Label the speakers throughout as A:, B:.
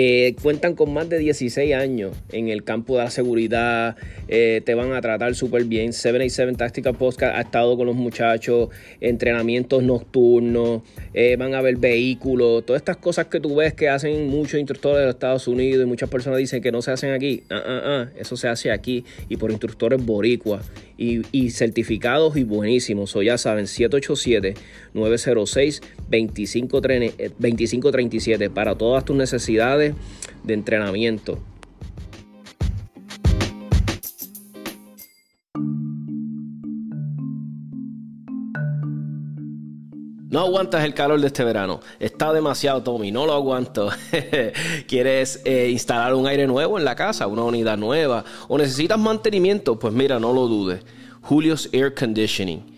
A: Eh, cuentan con más de 16 años en el campo de la seguridad, eh, te van a tratar súper bien. 787 Tactical Podcast ha estado con los muchachos, entrenamientos nocturnos, eh, van a ver vehículos, todas estas cosas que tú ves que hacen muchos instructores de los Estados Unidos y muchas personas dicen que no se hacen aquí. Ah, ah, ah, eso se hace aquí y por instructores boricuas y, certificados y buenísimos. O ya saben, 787-906-2537 para todas tus necesidades de entrenamiento. No aguantas el calor de este verano. Está demasiado, Tommy. No lo aguanto. ¿Quieres eh, instalar un aire nuevo en la casa? ¿Una unidad nueva? ¿O necesitas mantenimiento? Pues mira, no lo dudes. Julio's Air Conditioning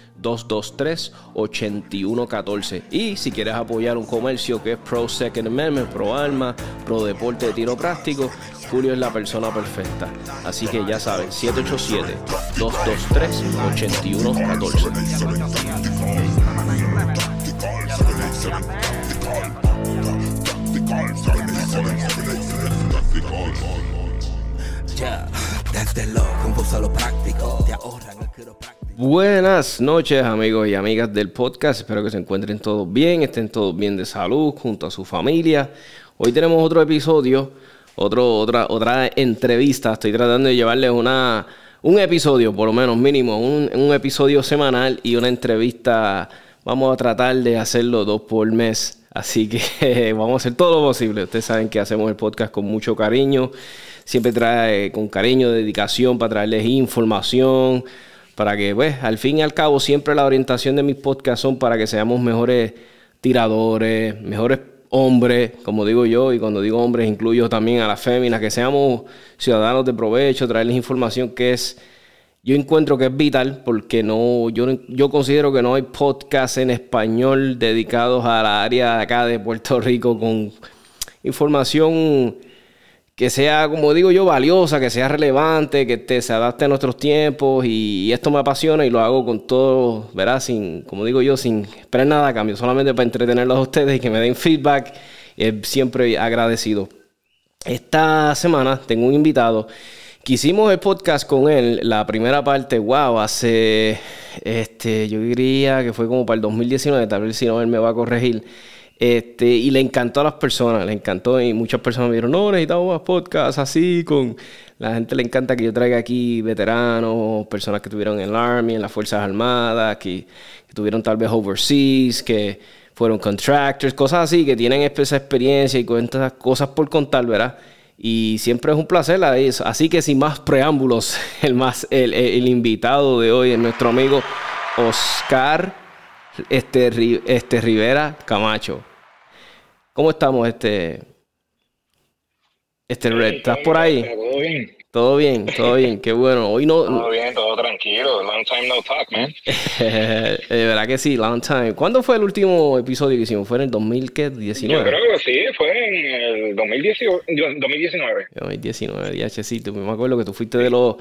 A: 223-8114. Y si quieres apoyar un comercio que es Pro Second Amendment, Pro Arma, Pro Deporte de Tiro Práctico, Julio es la persona perfecta. Así que ya saben, 787-223-8114. Ya, desde lo, lo práctico, te ahorran el práctico. Buenas noches amigos y amigas del podcast, espero que se encuentren todos bien, estén todos bien de salud junto a su familia. Hoy tenemos otro episodio, otro, otra, otra entrevista, estoy tratando de llevarles una, un episodio, por lo menos mínimo, un, un episodio semanal y una entrevista. Vamos a tratar de hacerlo dos por mes, así que vamos a hacer todo lo posible. Ustedes saben que hacemos el podcast con mucho cariño, siempre trae con cariño, dedicación para traerles información para que, pues, al fin y al cabo, siempre la orientación de mis podcasts son para que seamos mejores tiradores, mejores hombres, como digo yo, y cuando digo hombres incluyo también a las féminas, que seamos ciudadanos de provecho, traerles información que es, yo encuentro que es vital, porque no, yo, yo considero que no hay podcasts en español dedicados a la área de acá de Puerto Rico con información que sea, como digo yo, valiosa, que sea relevante, que te, se adapte a nuestros tiempos y, esto me apasiona y lo hago con todo, ¿verdad? Sin, como digo yo, sin esperar nada a cambio, solamente para entretenerlos a ustedes y que me den feedback. siempre agradecido. Esta semana tengo un invitado que hicimos el podcast con él, la primera parte, wow, hace, este, yo diría que fue como para el 2019, tal vez si no él me va a corregir. Este, y le encantó a las personas, le encantó y muchas personas me dijeron, no, necesitamos más podcasts así, con la gente le encanta que yo traiga aquí veteranos, personas que tuvieron en el Army, en las Fuerzas Armadas, que, tuvieron tal vez overseas, que fueron contractors, cosas así, que tienen esa experiencia y cuentas cosas por contar, ¿verdad? Y siempre es un placer. Así que sin más preámbulos, el, más, el, el invitado de hoy es nuestro amigo Oscar este, este Rivera Camacho. ¿Cómo estamos, este? Este Red? ¿Estás por ahí?
B: Todo bien.
A: Todo bien, todo bien, qué bueno. Hoy no.
B: Todo bien, todo tranquilo. Long time no talk, man.
A: de verdad que sí, long time. ¿Cuándo fue el último episodio que hicimos? ¿Fue en el 2019?
B: Yo creo que sí, fue en el 2019. 2019.
A: 2019, sí, me acuerdo que tú fuiste de los.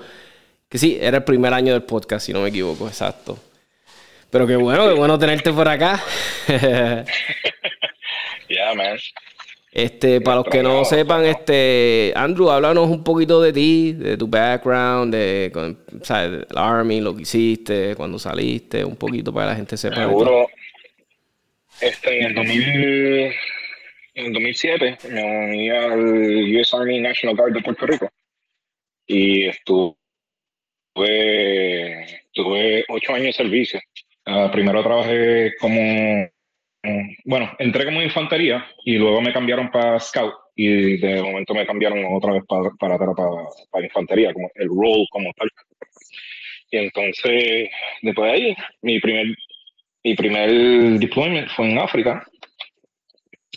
A: Que sí, era el primer año del podcast, si no me equivoco, exacto. Pero qué bueno, qué bueno tenerte por acá.
B: yeah, man.
A: Este, para los que no sepan, este, Andrew, háblanos un poquito de ti, de tu background, de, o sea, del Army, lo que hiciste, cuando saliste, un poquito para que la gente sepa.
B: Seguro, este, en el 2000, en el 2007 me uní al US Army National Guard de Puerto Rico y estuve, tuve ocho años de servicio. Uh, primero trabajé como bueno, entré como infantería y luego me cambiaron para scout y de momento me cambiaron otra vez para, para, para, infantería, como el role como tal. Y entonces, después de ahí, mi primer, mi primer deployment fue en África.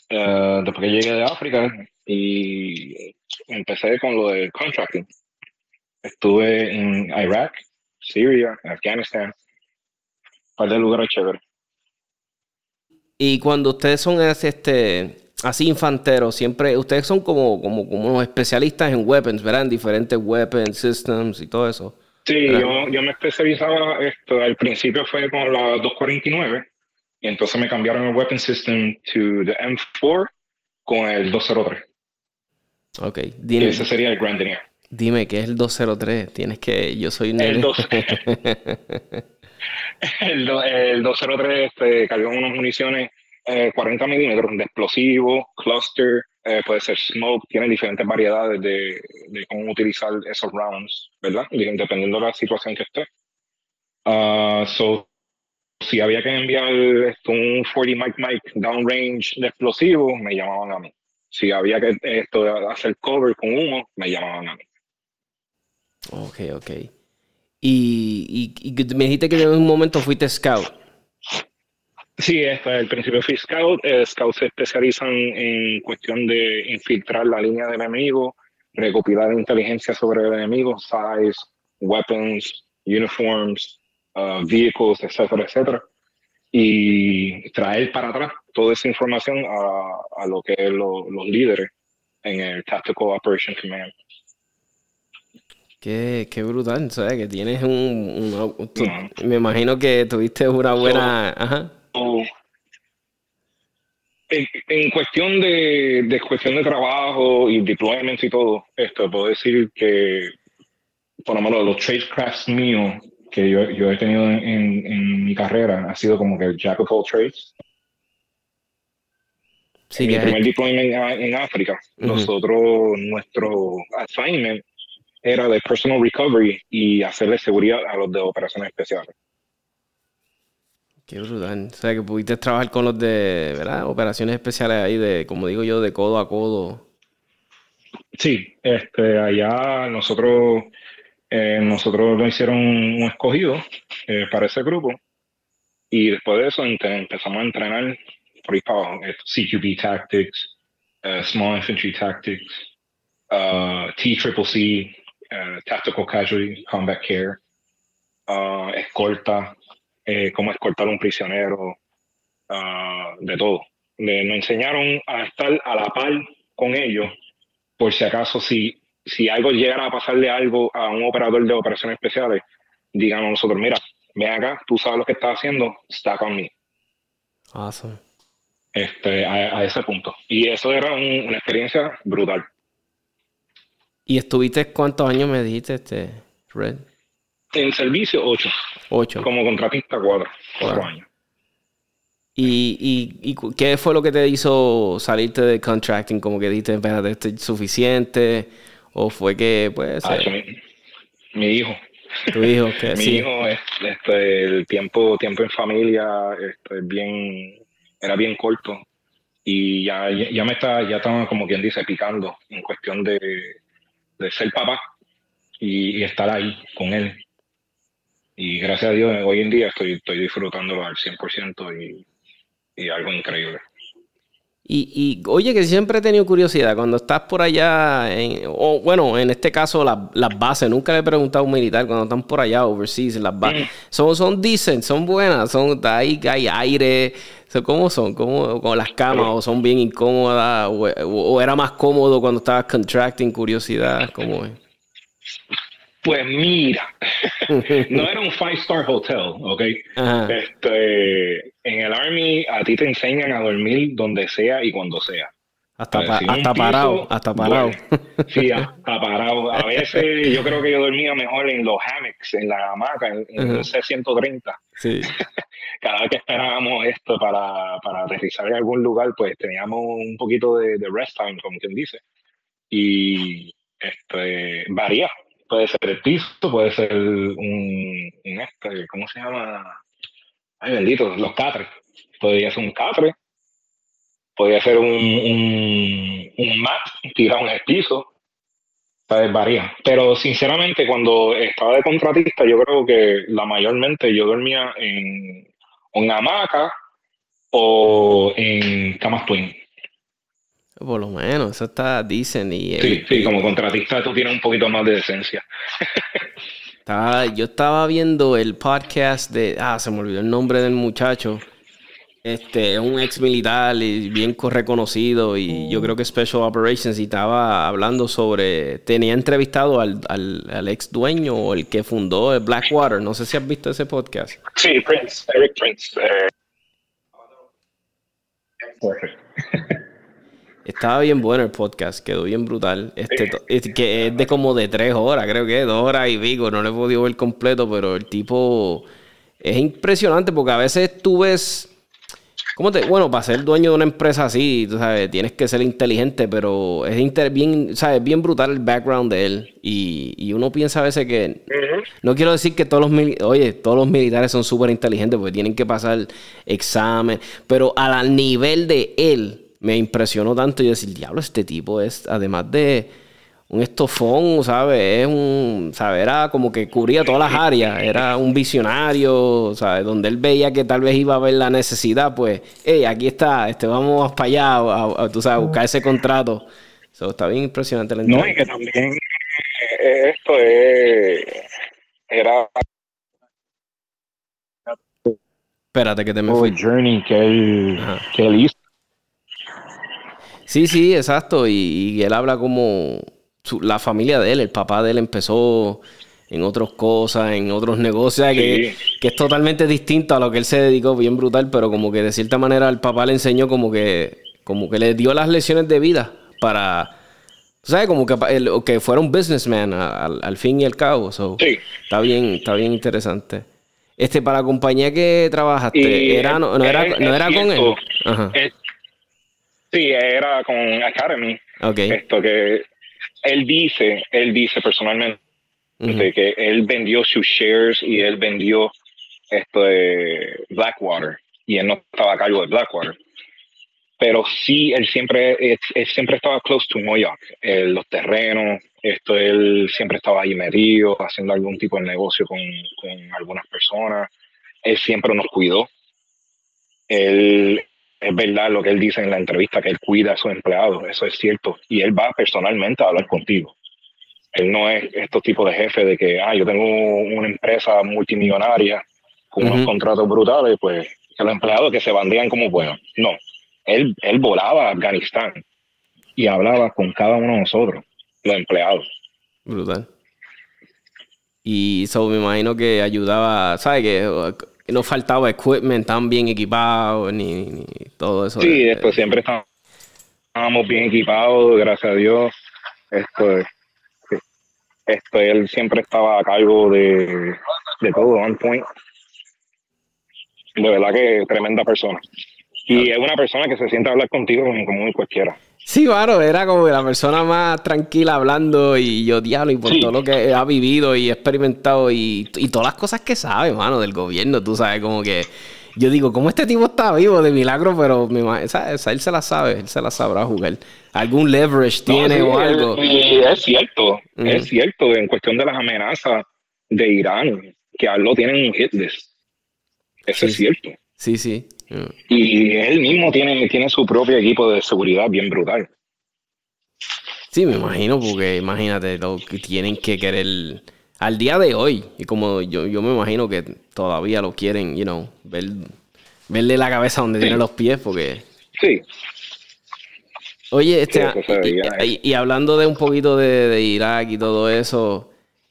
B: Uh, después que llegué de África y empecé con lo del contracting. Estuve en Irak, Siria, Afganistán, un par de lugares chéveres.
A: Y cuando ustedes son este, así infanteros, siempre, ustedes son como, como, como unos especialistas en weapons, ¿verdad? En diferentes weapons, systems y todo eso.
B: Sí, yo, yo, me especializaba, esto, al principio fue con la 249, y entonces me cambiaron el weapon system to the M4 con el 203.
A: Ok,
B: dime. ese sería el Grand Denier.
A: Dime, ¿qué es el 203? Tienes que, yo soy
B: el, el, el 203 este, cargó unas municiones 40 eh, milímetros de explosivo, cluster, eh, puede ser smoke, tiene diferentes variedades de, de, cómo utilizar esos rounds, ¿verdad? Dependiendo de la situación que esté. Uh, so, si había que enviar esto, un 40 Mike Mike downrange de explosivo, me llamaban a mí. Si había que esto, hacer cover con humo, me llamaban a mí.
A: Ok, ok. Y, y, me dijiste que en un momento fuiste scout.
B: Sí, esto, al principio fui scout. Eh, scouts se especializan en cuestión de infiltrar la línea del enemigo, recopilar inteligencia sobre el enemigo, size, weapons, uniforms, uh, vehicles, etcétera, etcétera. Y traer para atrás toda esa información a, a lo que es los líderes en el Tactical Operation Command.
A: Qué, qué brutal, ¿sabes? Que tienes un... Me imagino que tuviste una buena... Ajá.
B: En, cuestión de, de, cuestión de trabajo y deployments y todo, esto puedo decir que por lo menos los tradecrafts míos que yo, yo he tenido en, en, mi carrera ha sido como que el jack of all trades. Sí, mi primer deployment en, África, nosotros, nuestro assignment era de personal recovery y hacerle seguridad a los de operaciones especiales.
A: Qué brutal. O sea, que pudiste trabajar con los de, ¿verdad? Operaciones especiales ahí de, como digo yo, de codo a codo.
B: Sí, este, allá nosotros, eh, nosotros lo hicieron un escogido eh, para ese grupo y después de eso empezamos a entrenar por ahí para abajo. CQB Tactics, uh, Small Infantry Tactics, uh, T-Triple-C, uh, Tactical Casualty, Combat Care, uh, escolta, eh, cómo escoltar a un prisionero, uh, de todo. nos enseñaron a estar a la par con ellos por si acaso, si, si algo llegara a pasarle algo a un operador de operaciones especiales, digan a nosotros, mira, ven acá, tú sabes lo que estás haciendo, está conmigo.
A: Awesome.
B: Este, a, ese punto. Y eso era una experiencia brutal.
A: ¿Y estuviste cuántos años me dijiste, este, Red?
B: En servicio, ocho.
A: Ocho.
B: Como contratista, cuatro. Cuatro años.
A: ¿Y, y, qué fue lo que te hizo salirte de contracting? Como que dijiste, espérate, esto es suficiente. ¿O fue que, pues...
B: Ah, mi, hijo.
A: Tu hijo, que
B: Mi hijo, este, el tiempo, tiempo en familia, este, bien, era bien corto. Y ya, ya, me está, ya estaba, como quien dice, picando en cuestión de, de ser papá y, estar ahí con él. Y gracias a Dios, hoy en día estoy, estoy disfrutándolo al 100% y, y algo increíble.
A: Y, y, oye, que siempre he tenido curiosidad, cuando estás por allá, o bueno, en este caso las bases, nunca le he preguntado a un militar, cuando están por allá, overseas, las bases, son, son decent, son buenas, son ahí hay aire, ¿cómo son? ¿Cómo, con las camas? ¿O son bien incómodas? O, o, era más cómodo cuando estabas contracting? Curiosidad, ¿cómo es?
B: Pues mira, no era un five star hotel, ¿ok? Este, en el Army a ti te enseñan a dormir donde sea y cuando sea.
A: Hasta, hasta parado, hasta parado.
B: sí, hasta parado. A veces yo creo que yo dormía mejor en los hammocks, en la hamaca, en, el C-130.
A: Sí.
B: Cada vez que esperábamos esto para, para, aterrizar en algún lugar, pues teníamos un poquito de, de rest time, como quien dice. Y este, varía puede ser el piso, puede ser un, este, ¿cómo se llama? Ay, bendito, los catres. Podría ser un catre, podría ser un, un, un mat tirado en el piso, ¿sabes? Varía. Pero sinceramente, cuando estaba de contratista, yo creo que la mayormente yo dormía en una hamaca o en camas twin.
A: Por lo menos, eso está, dicen. Y,
B: sí, sí, como contratista tú tienes un poquito más de decencia.
A: yo estaba viendo el podcast de, ah, se me olvidó el nombre del muchacho. Este, es un ex militar y bien reconocido y yo creo que Special Operations y estaba hablando sobre, tenía entrevistado al, al, ex dueño o el que fundó el Blackwater, no sé si has visto ese podcast.
B: Sí, Prince, Eric Prince. Eh.
A: Estaba bien bueno el podcast, quedó bien brutal. Este, que es de como de tres horas, creo que dos horas y pico. No lo he podido ver completo, pero el tipo es impresionante porque a veces tú ves. ¿Cómo te, bueno, para ser dueño de una empresa así, tú sabes, tienes que ser inteligente, pero es bien, sabes, bien brutal el background de él. Y, uno piensa a veces que. No quiero decir que todos los, oye, todos los militares son súper inteligentes porque tienen que pasar examen, pero al nivel de él me impresionó tanto y decir, diablo, este tipo es, además de un estofón, ¿sabes? Es un, ¿sabes? Era como que cubría todas las áreas, era un visionario, ¿sabes? Donde él veía que tal vez iba a haber la necesidad, pues, hey, aquí está, este, vamos para allá, a, tú sabes, a buscar ese contrato. Eso está bien impresionante
B: la No, y que también eh, esto es, era...
A: Espérate que te me fui.
B: journey que él, que él hizo
A: Sí, sí, exacto. Y, él habla como la familia de él, el papá de él empezó en otras cosas, en otros negocios, que, es totalmente distinto a lo que él se dedicó, bien brutal, pero como que de cierta manera el papá le enseñó como que, como que le dio las lecciones de vida para, ¿sabes? Como que, que fuera un businessman al, fin y al cabo. sí. Está bien, está bien interesante. Este, para la compañía que trabajaste, era, no, era, no era con él. Ajá.
B: Sí, era con Academy. Esto que él dice, él dice personalmente que él vendió sus shares y él vendió esto de Blackwater y él no estaba a cargo de Blackwater. Pero sí, él siempre, él, siempre estaba close to Moyoc, los terrenos, esto él siempre estaba ahí metido, haciendo algún tipo de negocio con, con algunas personas. Él siempre nos cuidó. Él, es verdad lo que él dice en la entrevista, que él cuida a sus empleados, eso es cierto, y él va personalmente a hablar contigo. Él no es estos tipos de jefe de que, ah, yo tengo una empresa multimillonaria con unos contratos brutales, pues que los empleados que se bandean como buenos. No, él, él volaba a Afganistán y hablaba con cada uno de nosotros, los empleados.
A: Brutal. Y eso me imagino que ayudaba, ¿sabes? Que no faltaba equipment tan bien equipado ni, todo eso.
B: Sí, esto siempre estábamos bien equipados, gracias a Dios. Esto, esto él siempre estaba a cargo de, de todo, on point. De verdad que tremenda persona. Y es una persona que se siente a hablar contigo como, como cualquiera.
A: Sí, claro, era como la persona más tranquila hablando y yo diablo y por todo lo que ha vivido y experimentado y, todas las cosas que sabe, mano, del gobierno, tú sabes, como que yo digo, ¿cómo este tipo está vivo de milagro? Pero él se la sabe, él se la sabrá jugar. ¿Algún leverage tiene o algo?
B: Es, cierto, es cierto, en cuestión de las amenazas de Irán, que a lo tienen un hit list. Eso es cierto.
A: Sí, sí.
B: Y él mismo tiene, tiene su propio equipo de seguridad bien brutal.
A: Sí, me imagino, porque imagínate lo que tienen que querer al día de hoy. Y como yo, yo me imagino que todavía lo quieren, you know, ver, verle la cabeza donde tiene los pies, porque.
B: Sí.
A: Oye, este, y, hablando de un poquito de, Irak y todo eso,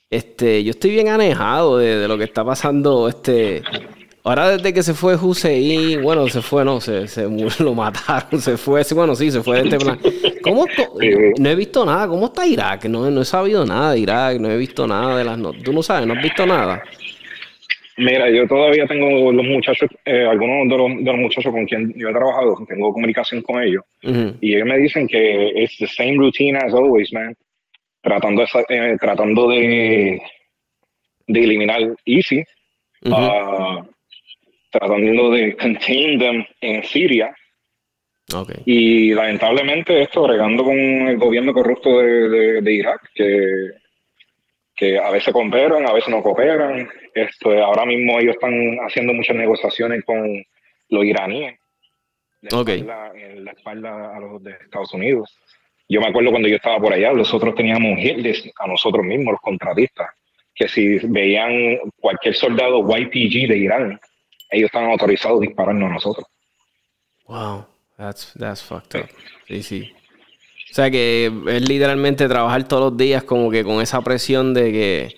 A: este, yo estoy bien anejado de, de lo que está pasando este Ahora desde que se fue Hussein, bueno, se fue, no, se, se lo mataron, se fue, bueno, sí, se fue de este plan. ¿Cómo, no he visto nada, ¿cómo está Irak? No, no he sabido nada de Irak, no he visto nada de las notas. ¿Tú no sabes, no has visto nada?
B: Mira, yo todavía tengo los muchachos, eh, algunos de los, de los, muchachos con quien yo he trabajado, tengo comunicación con ellos, y ellos me dicen que es the same routine as always, man. Tratando, de, eh, tratando de, de eliminar Easy tratando de contain them en Siria. Y lamentablemente esto regando con el gobierno corrupto de, Irak, que, que a veces cooperan, a veces no cooperan. Esto, ahora mismo ellos están haciendo muchas negociaciones con los iraníes en la espalda a los de Estados Unidos. Yo me acuerdo cuando yo estaba por allá, nosotros teníamos un hit a nosotros mismos, los contratistas, que si veían cualquier soldado YPG de Irán, ellos están autorizados a dispararnos a nosotros.
A: Wow, that's, that's fucked up. Sí, sí. O sea que es literalmente trabajar todos los días como que con esa presión de que...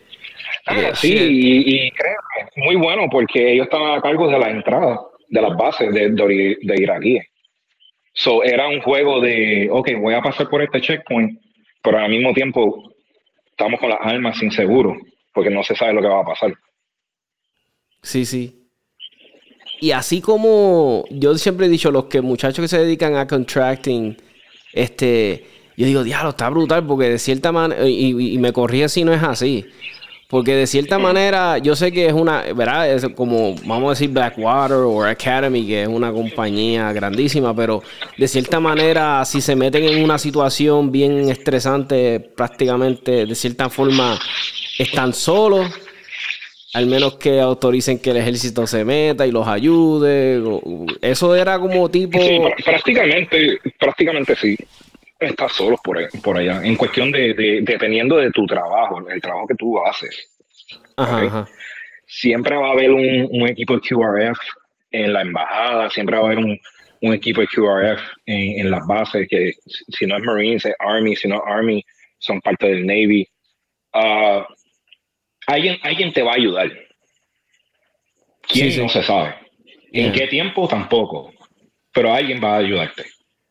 B: Ah, sí, y, que es muy bueno porque ellos estaban a cargo de la entrada de las bases de, de, de iraquíes. So, era un juego de, ok, voy a pasar por este checkpoint, pero al mismo tiempo estamos con las armas inseguros porque no se sabe lo que va a pasar.
A: Sí, sí. Y así como yo siempre he dicho, los que muchachos que se dedican a contracting, este, yo digo, diablo, está brutal, porque de cierta manera, y, me corría si no es así. Porque de cierta manera, yo sé que es una, ¿verdad? Es como, vamos a decir, Blackwater o Academy, que es una compañía grandísima, pero de cierta manera, si se meten en una situación bien estresante, prácticamente, de cierta forma, están solos al menos que autoricen que el ejército se meta y los ayude. Eso era como tipo.
B: Sí, prácticamente, prácticamente sí. Estás solo por, por allá. En cuestión de, dependiendo de tu trabajo, el trabajo que tú haces. Siempre va a haber un, equipo de QRF en la embajada, siempre va a haber un, equipo de QRF en, las bases, que si no es Marines, es Army, si no es Army, son parte del Navy. Ah, alguien, alguien te va a ayudar. ¿Quién no se sabe? ¿En qué tiempo? Tampoco. Pero alguien va a ayudarte.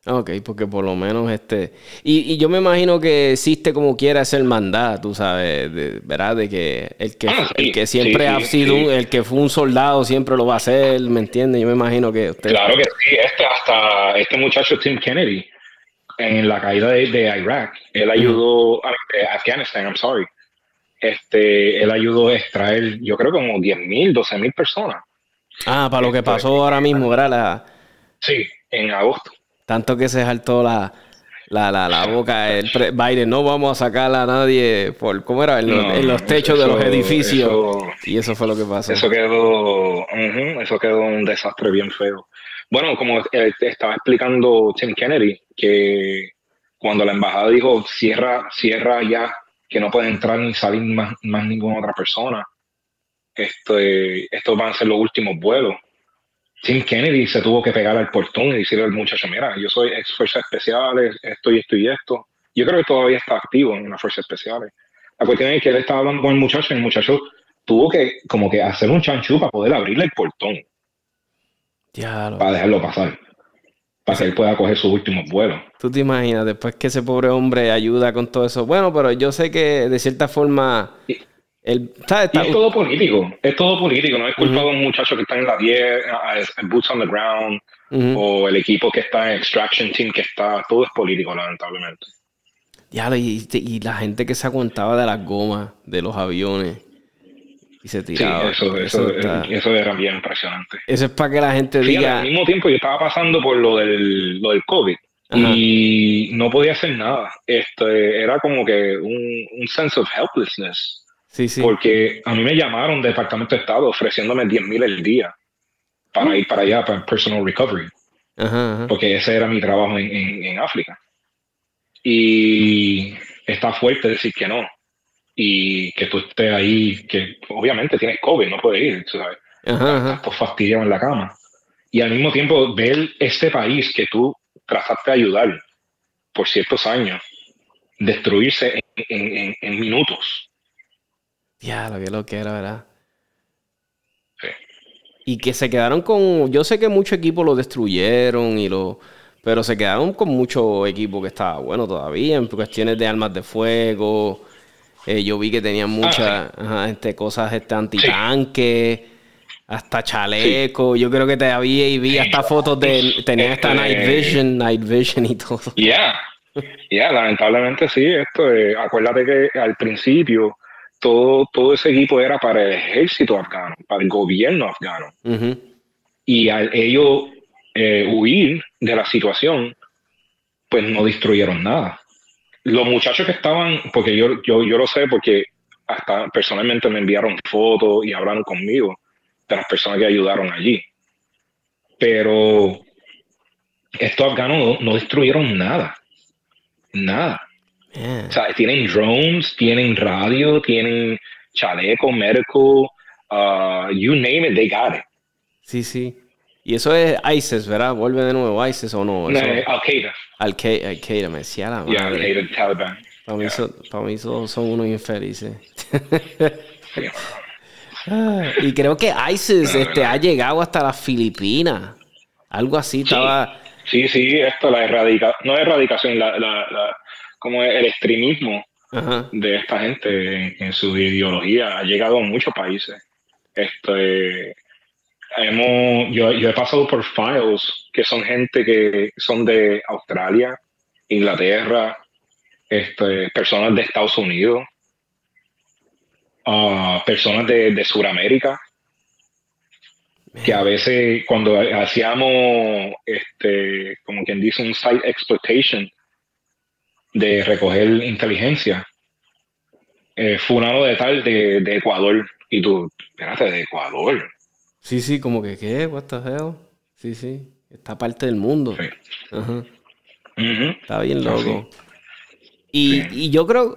A: Ok, porque por lo menos este... Y, yo me imagino que existe como quiera ser mandado, tú sabes, ¿verdad? De que el que, ah, el que siempre ha sido, el que fue un soldado siempre lo va a hacer, ¿me entiendes? Yo me imagino que usted...
B: Claro que sí, este, hasta este muchacho Tim Kennedy, en la caída de, Irak, él ayudó a Afganistán, I'm sorry, este, él ayudó a extraer, yo creo, como 10 mil, 12 mil personas.
A: Ah, para lo que pasó ahora mismo, ¿verdad? La...
B: Sí, en agosto.
A: Tanto que se saltó la, la, la, la boca el Biden, no vamos a sacar a nadie por, ¿cómo era? En, los, techos de los edificios. y eso fue lo que pasó.
B: Eso quedó, eso quedó un desastre bien feo. Bueno, como eh, estaba explicando Tim Kennedy, que cuando la embajada dijo cierra, cierra ya que no puede entrar ni salir más, ninguna otra persona. Esto, estos van a ser los últimos vuelos. Tim Kennedy se tuvo que pegar al portón y decirle al muchacho, mira, yo soy ex fuerzas especiales, esto y esto y esto. Yo creo que todavía está activo en las fuerzas especiales. La cuestión es que él estaba hablando con el muchacho y el muchacho tuvo que como que hacer un chanchú para poder abrirle el portón. para dejarlo pasar. Para que él pueda coger sus últimos vuelos.
A: Tú te imaginas, después que ese pobre hombre ayuda con todo eso. Bueno, pero yo sé que de cierta forma...
B: es todo político, es todo político, no es culpa de un muchacho que está en la 10, boots on the ground, o el equipo que está en Extraction Team que está, todo es político, lamentablemente.
A: Ya, y, y la gente que se aguantaba de las gomas de los aviones y se tiraba.
B: Sí, eso, eso, era bien impresionante.
A: Eso es para que la gente diga.
B: Al mismo tiempo yo estaba pasando por lo del, lo del COVID y no podía hacer nada. Este, era como que un, un sense of helplessness.
A: Sí, sí.
B: Porque a mí me llamaron del Departamento de Estado ofreciéndome 10 mil el día para ir para allá, para personal recovery. Porque ese era mi trabajo en, en, en África. Y está fuerte decir que no y que tú estés ahí, que obviamente tienes COVID, no puedes ir, ¿sabes? Estás fastidiado en la cama. Y al mismo tiempo ver este país que tú trataste de ayudar por ciertos años, destruirse en, en, minutos.
A: Ya, lo que lo que era, ¿verdad? Sí. Y que se quedaron con. Yo sé que muchos equipos lo destruyeron y lo. Pero se quedaron con mucho equipo que estaba bueno todavía, en cuestiones de armas de fuego, eh, yo vi que tenían muchas este, cosas este, antitanque, hasta chaleco. Yo creo que te había y vi hasta fotos de. Tenían hasta este, Night Vision, Night Vision y todo.
B: Ya, ya, lamentablemente sí. Esto, acuérdate que al principio todo, todo ese equipo era para el ejército afgano, para el gobierno afgano. Y al ellos eh, huir de la situación, pues no destruyeron nada los muchachos que estaban, porque yo, yo, yo lo sé, porque hasta personalmente me enviaron fotos y hablaron conmigo de las personas que ayudaron allí. Pero estos afganos no, destruyeron nada. Nada. O sea, tienen drones, tienen radio, tienen chaleco, médico, uh, you name it, they got it.
A: Sí, sí. Y eso es ISIS, ¿verdad? Vuelve de nuevo ISIS o no.
B: no Al-Qaeda.
A: Al-Qaeda, me decía la
B: madre. Al-Qaeda, Taliban.
A: Para, mí, para mí son, unos infelices. Ah, y creo que ISIS este, ha llegado hasta las Filipinas. Algo así estaba.
B: Sí, sí, esto, la erradicación, no erradicación, la, la, como el extremismo de esta gente en, su ideología ha llegado a muchos países. Este, hemos, yo, yo, he pasado por files que son gente que son de Australia, Inglaterra, este, personas de Estados Unidos, uh, personas de, de Sudamérica, que a veces cuando hacíamos, este, como quien dice, un site exploitation de recoger inteligencia, eh, fulano de tal de, de Ecuador, y tú, espérate, de Ecuador,
A: Sí, sí, como que, ¿qué? What the hell? Sí, sí. Está parte del mundo. Ajá. Está bien loco. Y, y, yo creo,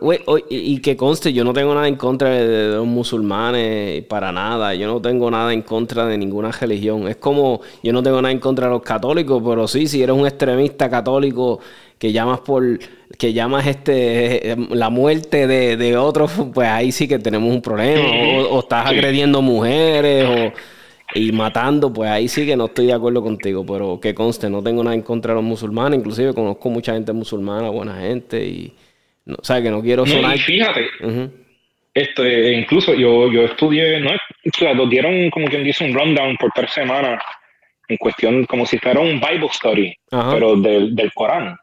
A: y, que conste, yo no tengo nada en contra de, los musulmanes, para nada. Yo no tengo nada en contra de ninguna religión. Es como, yo no tengo nada en contra de los católicos, pero sí, si eres un extremista católico que llamas por, que llamas este, la muerte de, de otros, pues ahí sí que tenemos un problema. O, o estás agrediendo mujeres, o y matando, pues ahí sí que no estoy de acuerdo contigo, pero que conste, no tengo nada en contra de los musulmanes, inclusive conozco mucha gente musulmana, buena gente, y no, o sea, que no quiero sonar...
B: fíjate, este, incluso yo, yo estudié, ¿no? O sea, nos dieron como quien dice un rundown por tres semanas en cuestión como si fuera un Bible study, pero del, del Corán.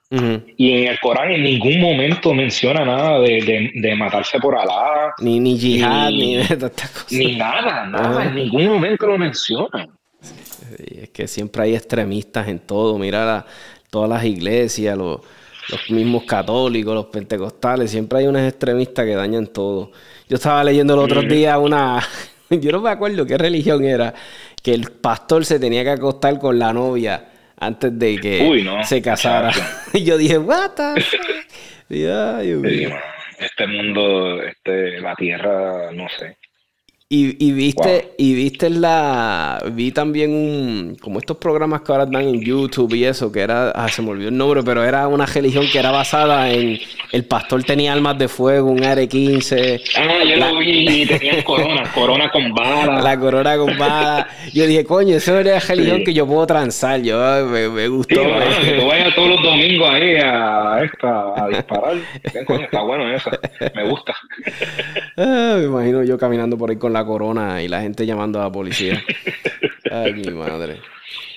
B: Y en el Corán en ningún momento menciona nada de, de, matarse por Alá.
A: Ni, ni jihad, ni, de estas cosas.
B: Ni nada, nada, en ningún momento lo menciona.
A: es que siempre hay extremistas en todo. Mira todas las iglesias, los, los mismos católicos, los pentecostales, siempre hay unos extremistas que dañan todo. Yo estaba leyendo el otro día una, yo no me acuerdo qué religión era, que el pastor se tenía que acostar con la novia antes de que se casara. y yo dije, what
B: este mundo, este, la tierra, no sé.
A: Y, viste, y viste la. Vi también un. Como estos programas que ahora dan en YouTube y eso, que era. Ah, se me olvidó el nombre, pero era una religión que era basada en. El pastor tenía armas de fuego, un
B: AR-15. Ah, yo lo vi, tenía corona, corona con bala.
A: La corona con bala. Yo dije, coño, esa es la religión que yo puedo transar. Yo me, gustó.
B: Sí, que tú vayas todos los domingos ahí a, esta, a disparar. Coño, está bueno eso. Me gusta.
A: Ah, me imagino yo caminando por ahí con la corona y la gente llamando a la policía. Ay, mi madre.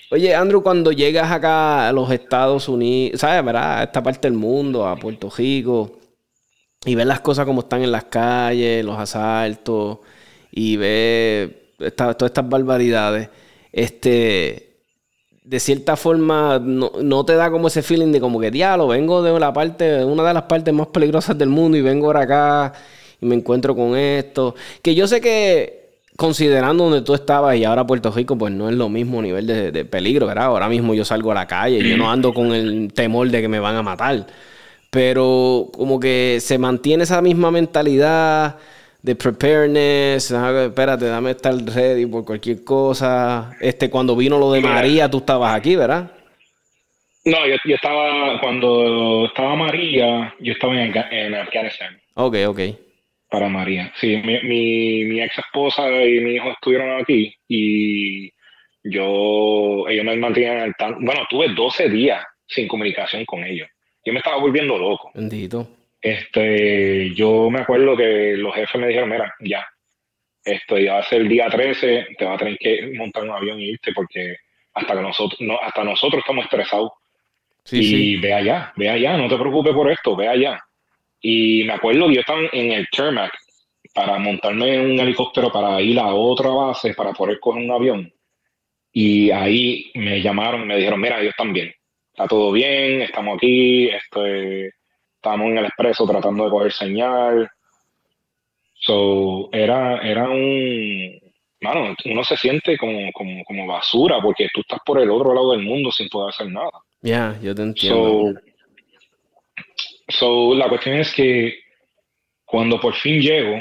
A: Oye, Andrew, cuando llegas acá a los Estados Unidos, ¿sabes, verdad? A esta parte del mundo, a Puerto Rico, y ves las cosas como están en las calles, los asaltos, y ves todas estas barbaridades, este, de cierta forma, no, te da como ese feeling de como que, diablo, vengo de la parte, una de las partes más peligrosas del mundo y vengo ahora acá y me encuentro con esto. Que yo sé que considerando donde tú estabas y ahora Puerto Rico, pues no es lo mismo nivel de, peligro, ¿verdad? Ahora mismo yo salgo a la calle y yo no ando con el temor de que me van a matar. Pero como que se mantiene esa misma mentalidad de preparedness, espérate, dame estar ready por cualquier cosa. Este, cuando vino lo de María, tú estabas aquí, ¿verdad?
B: No, yo, estaba, cuando estaba María, yo estaba en, en Afganistán.
A: Ok, ok
B: para María. Sí, mi, mi, ex esposa y mi hijo estuvieron aquí y yo, ellos me mantenían al tanto. Bueno, tuve 12 días sin comunicación con ellos. Yo me estaba volviendo loco.
A: Bendito.
B: Este, yo me acuerdo que los jefes me dijeron, mira, ya, esto ya va a ser el día 13, te va a tener que montar un avión y irte porque hasta que nosotros, no, hasta nosotros estamos estresados. y ve allá, ve allá, no te preocupes por esto, ve allá. Y me acuerdo que yo estaba en el Termac para montarme en un helicóptero para ir a otra base para poder coger un avión. Y ahí me llamaron y me dijeron, mira, ellos están bien. Está todo bien, estamos aquí, estoy, estamos en el expreso tratando de coger señal. So, era, era un... Mano, uno se siente como, como, como basura porque tú estás por el otro lado del mundo sin poder hacer nada.
A: Ya, yo te entiendo.
B: So, la cuestión es que cuando por fin llego,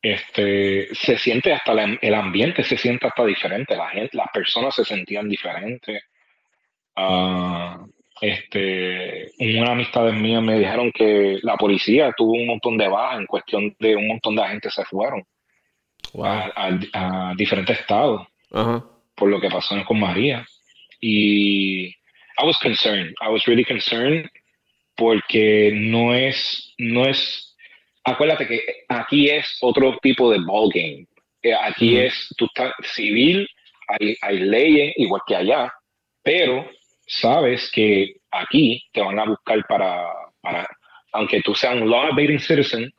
B: este, se siente hasta el ambiente se siente hasta diferente, la gente, las personas se sentían diferentes. Uh, este, una amistad mía me dijeron que la policía tuvo un montón de bajas en cuestión de un montón de gente se fueron a, diferentes estados por lo que pasó con María. Y I was concerned, I was really concerned porque no es, no es, acuérdate que aquí es otro tipo de ball game. Eh, aquí es, tú estás civil, hay, hay leyes igual que allá, pero sabes que aquí te van a buscar para, para aunque tú seas un law-abiding citizen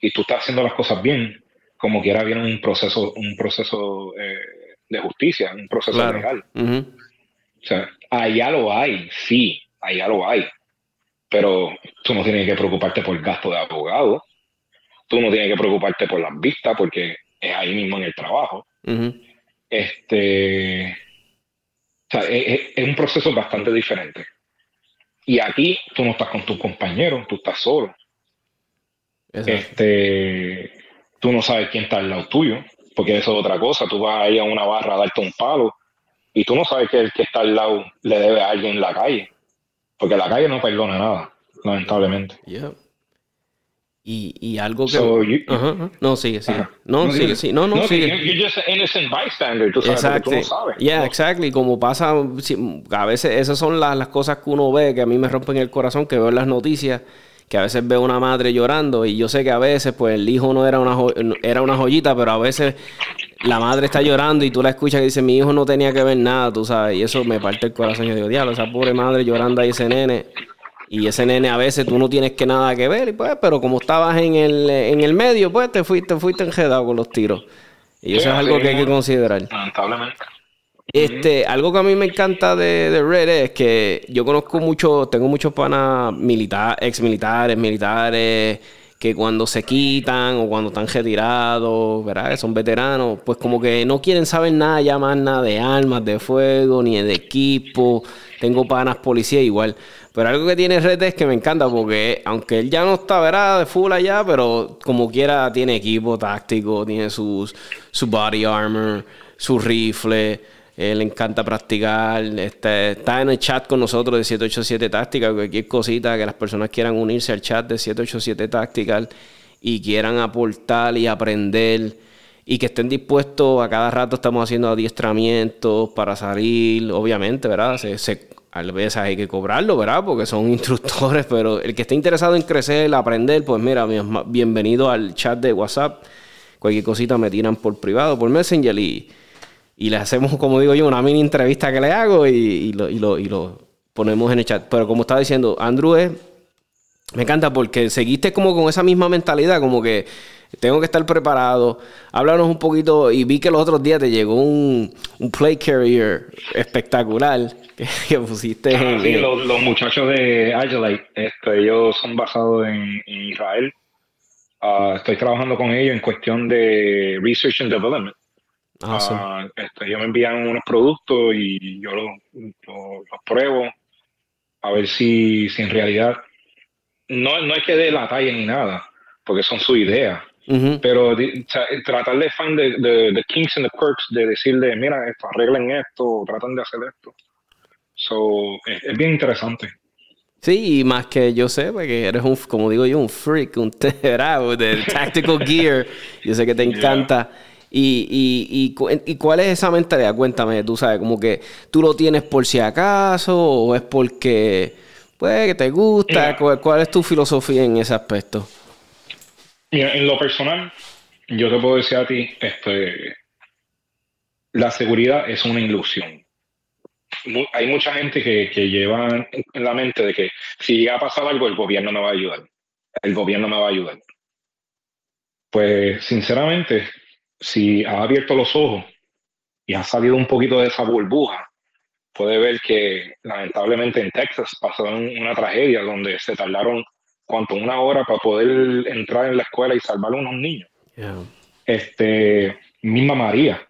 B: y tú estás haciendo las cosas bien, como quiera viene un proceso, un proceso eh, de justicia, un proceso legal. O sea, allá lo hay, sí, allá lo hay pero tú no tienes que preocuparte por el gasto de abogado, tú no tienes que preocuparte por las vistas porque es ahí mismo en el trabajo. Este, es, un proceso bastante diferente. Y aquí tú no estás con tus compañeros, tú estás solo. Este, tú no sabes quién está al lado tuyo, porque eso es otra cosa. Tú vas ahí a una barra a darte un palo y tú no sabes que el que está al lado le debe a alguien en la calle. Porque la calle no perdona nada, lamentablemente.
A: Y, y, algo que. No, sigue, sigue. No, sigue, sí. No, no, no sigue.
B: You're just an innocent bystander. Tú sabes exactly. tú no sabes.
A: Yeah, exactly. Como pasa. A veces esas son las, las cosas que uno ve que a mí me rompen el corazón, que veo en las noticias que a veces veo una madre llorando y yo sé que a veces pues el hijo no era una era una joyita, pero a veces la madre está llorando y tú la escuchas y dice mi hijo no tenía que ver nada, tú sabes, y eso me parte el corazón. Yo digo, diablo, esa pobre madre llorando ahí ese nene. Y ese nene a veces tú no tienes que nada que ver, y pues, pero como estabas en el, en el medio, pues te fuiste, fuiste enredado con los tiros. Y eso es algo que hay que considerar.
B: Lamentablemente.
A: Este, algo que a mí me encanta de, de Red es que yo conozco mucho, tengo muchos panas militares, ex militares, militares, que cuando se quitan o cuando están retirados, ¿verdad? Son veteranos, pues como que no quieren saber nada ya más nada de armas, de fuego, ni de equipo. Tengo panas policía igual. Pero algo que tiene Red es que me encanta porque aunque él ya no está, ¿verdad? De full allá, pero como quiera tiene equipo táctico, tiene sus, su body armor, su rifle. Le encanta practicar. Este, está en el chat con nosotros de 787 Tactical. Cualquier cosita que las personas quieran unirse al chat de 787 Tactical y quieran aportar y aprender y que estén dispuestos a cada rato estamos haciendo adiestramientos para salir, obviamente, ¿verdad? Se, se, a veces hay que cobrarlo, ¿verdad? Porque son instructores, pero el que esté interesado en crecer, aprender, pues mira, bienvenido al chat de WhatsApp. Cualquier cosita me tiran por privado, por Messenger y, y le hacemos, como digo yo, una mini entrevista que le hago y, lo, y, lo, y lo ponemos en el chat. Pero como estaba diciendo, Andrew es, me encanta porque seguiste como con esa misma mentalidad, como que tengo que estar preparado. Háblanos un poquito, y vi que los otros días te llegó un, un play carrier espectacular que, pusiste
B: ah, Sí, los, muchachos de Agilite, este, ellos son basados en, Israel. Ah, estoy trabajando con ellos en cuestión de research and development. Ah, este, ellos me envían unos productos y yo los, pruebo a ver si, si en realidad no, no es que dé la talla ni nada, porque son sus ideas. Pero tratar de find the, the, kinks and the quirks, de decirle, mira, esto, arreglen esto, tratan de hacer esto. So, es, bien interesante.
A: Sí, y más que yo sé, porque eres un, como digo yo, un freak, un terrado de tactical gear. Yo sé que te encanta. Y, y, y, y, cuál es esa mentalidad? Cuéntame, tú sabes, como que tú lo tienes por si acaso o es porque, pues, que te gusta. ¿Cuál, es tu filosofía en ese aspecto?
B: en lo personal, yo te puedo decir a ti, este, la seguridad es una ilusión. Hay mucha gente que, que lleva en la mente de que si llega a pasar algo, el gobierno me va a ayudar. El gobierno me va a ayudar. Pues sinceramente, si ha abierto los ojos y ha salido un poquito de esa burbuja, puede ver que lamentablemente en Texas pasó una tragedia donde se tardaron cuanto una hora para poder entrar en la escuela y salvar a unos niños. Este, misma María,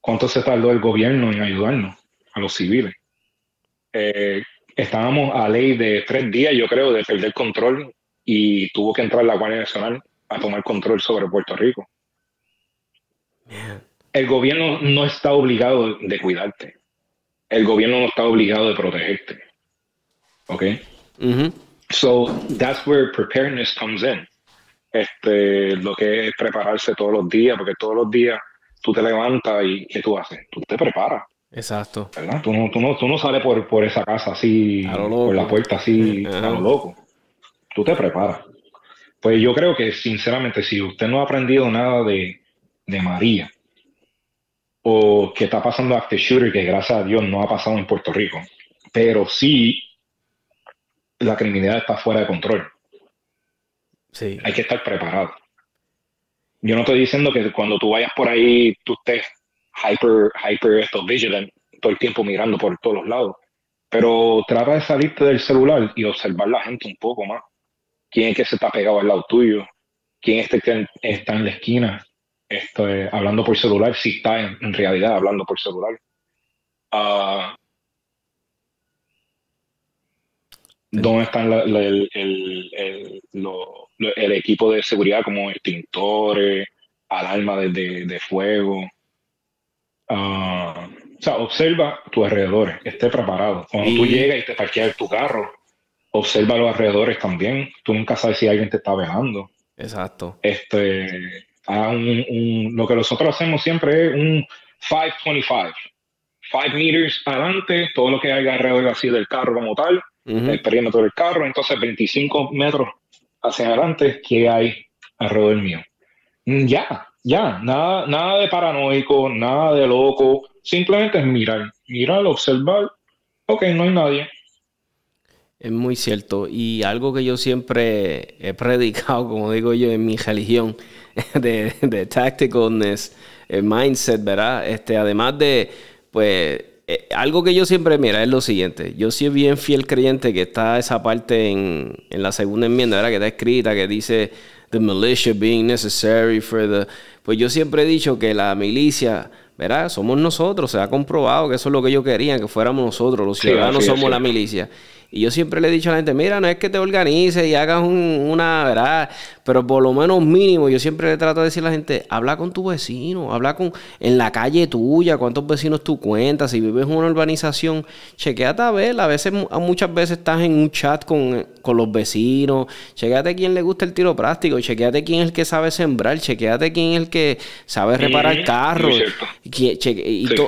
B: ¿cuánto se tardó el gobierno en ayudarnos a los civiles? Eh, estábamos a ley de tres días, yo creo, de perder control y tuvo que entrar la Guardia Nacional a tomar control sobre Puerto Rico. El gobierno no está obligado de cuidarte. El gobierno no está obligado de protegerte. ¿Ok? So that's where preparedness comes in. Este, lo que es prepararse todos los días, porque todos los días tú te levantas y ¿qué tú haces? Tú te preparas.
A: Exacto.
B: ¿verdad? Tú, no, tú, no, tú no sales por, por esa casa así, por la puerta así, a lo loco. Tú te preparas. Pues yo creo que, sinceramente, si usted no ha aprendido nada de, de María, o que está pasando after shooter, que gracias a Dios no ha pasado en Puerto Rico, pero sí la criminalidad está fuera de control. Sí. Hay que estar preparado. Yo no estoy diciendo que cuando tú vayas por ahí, tú estés hyper, hyper esto, vigilant, todo el tiempo mirando por todos los lados. Pero trata de salirte del celular y observar la gente un poco más. ¿Quién es que se está pegado al lado tuyo? ¿Quién es que está en la esquina? Esto, hablando por celular, si está en, realidad hablando por celular. Uh, dónde está el, el, equipo de seguridad como extintores, alarmas de, de, fuego. Ah, o sea, observa tus alrededores, esté preparado. Cuando tú llegas y te parqueas tu carro, observa los alrededores también. Tú nunca sabes si alguien te está velando.
A: Exacto.
B: Este, un, lo que nosotros hacemos siempre es un 525. 5 meters adelante, todo lo que hay alrededor así del carro como tal, el perímetro del carro, entonces 25 metros hacia adelante, ¿qué hay alrededor mío? Mm, ya, ya, nada, nada de paranoico, nada de loco, simplemente es mirar, mirar, observar, ok, no hay nadie.
A: Es muy cierto. Y algo que yo siempre he predicado, como digo yo, en mi religión, de, de tacticalness, el mindset, ¿verdad? Este, además de, pues, eh, algo que yo siempre mira es lo siguiente. Yo soy bien fiel creyente que está esa parte en, la segunda enmienda, ¿verdad? Que está escrita, que dice the militia being necessary for the... Pues yo siempre he dicho que la milicia, ¿verdad? Somos nosotros. Se ha comprobado que eso es lo que ellos querían, que fuéramos nosotros. Los ciudadanos somos la milicia. Y yo siempre le he dicho a la gente, mira, no es que te organices y hagas una, ¿verdad? Pero por lo menos mínimo, yo siempre le trato de decir a la gente, habla con tu vecino, habla con en la calle tuya, cuántos vecinos tú cuentas, si vives en una urbanización, chequeate a ver, a veces, muchas veces estás en un chat con, los vecinos, chequeate quién le gusta el tiro práctico, chequeate quién es el que sabe sembrar, chequeate quién es el que sabe reparar carros, y,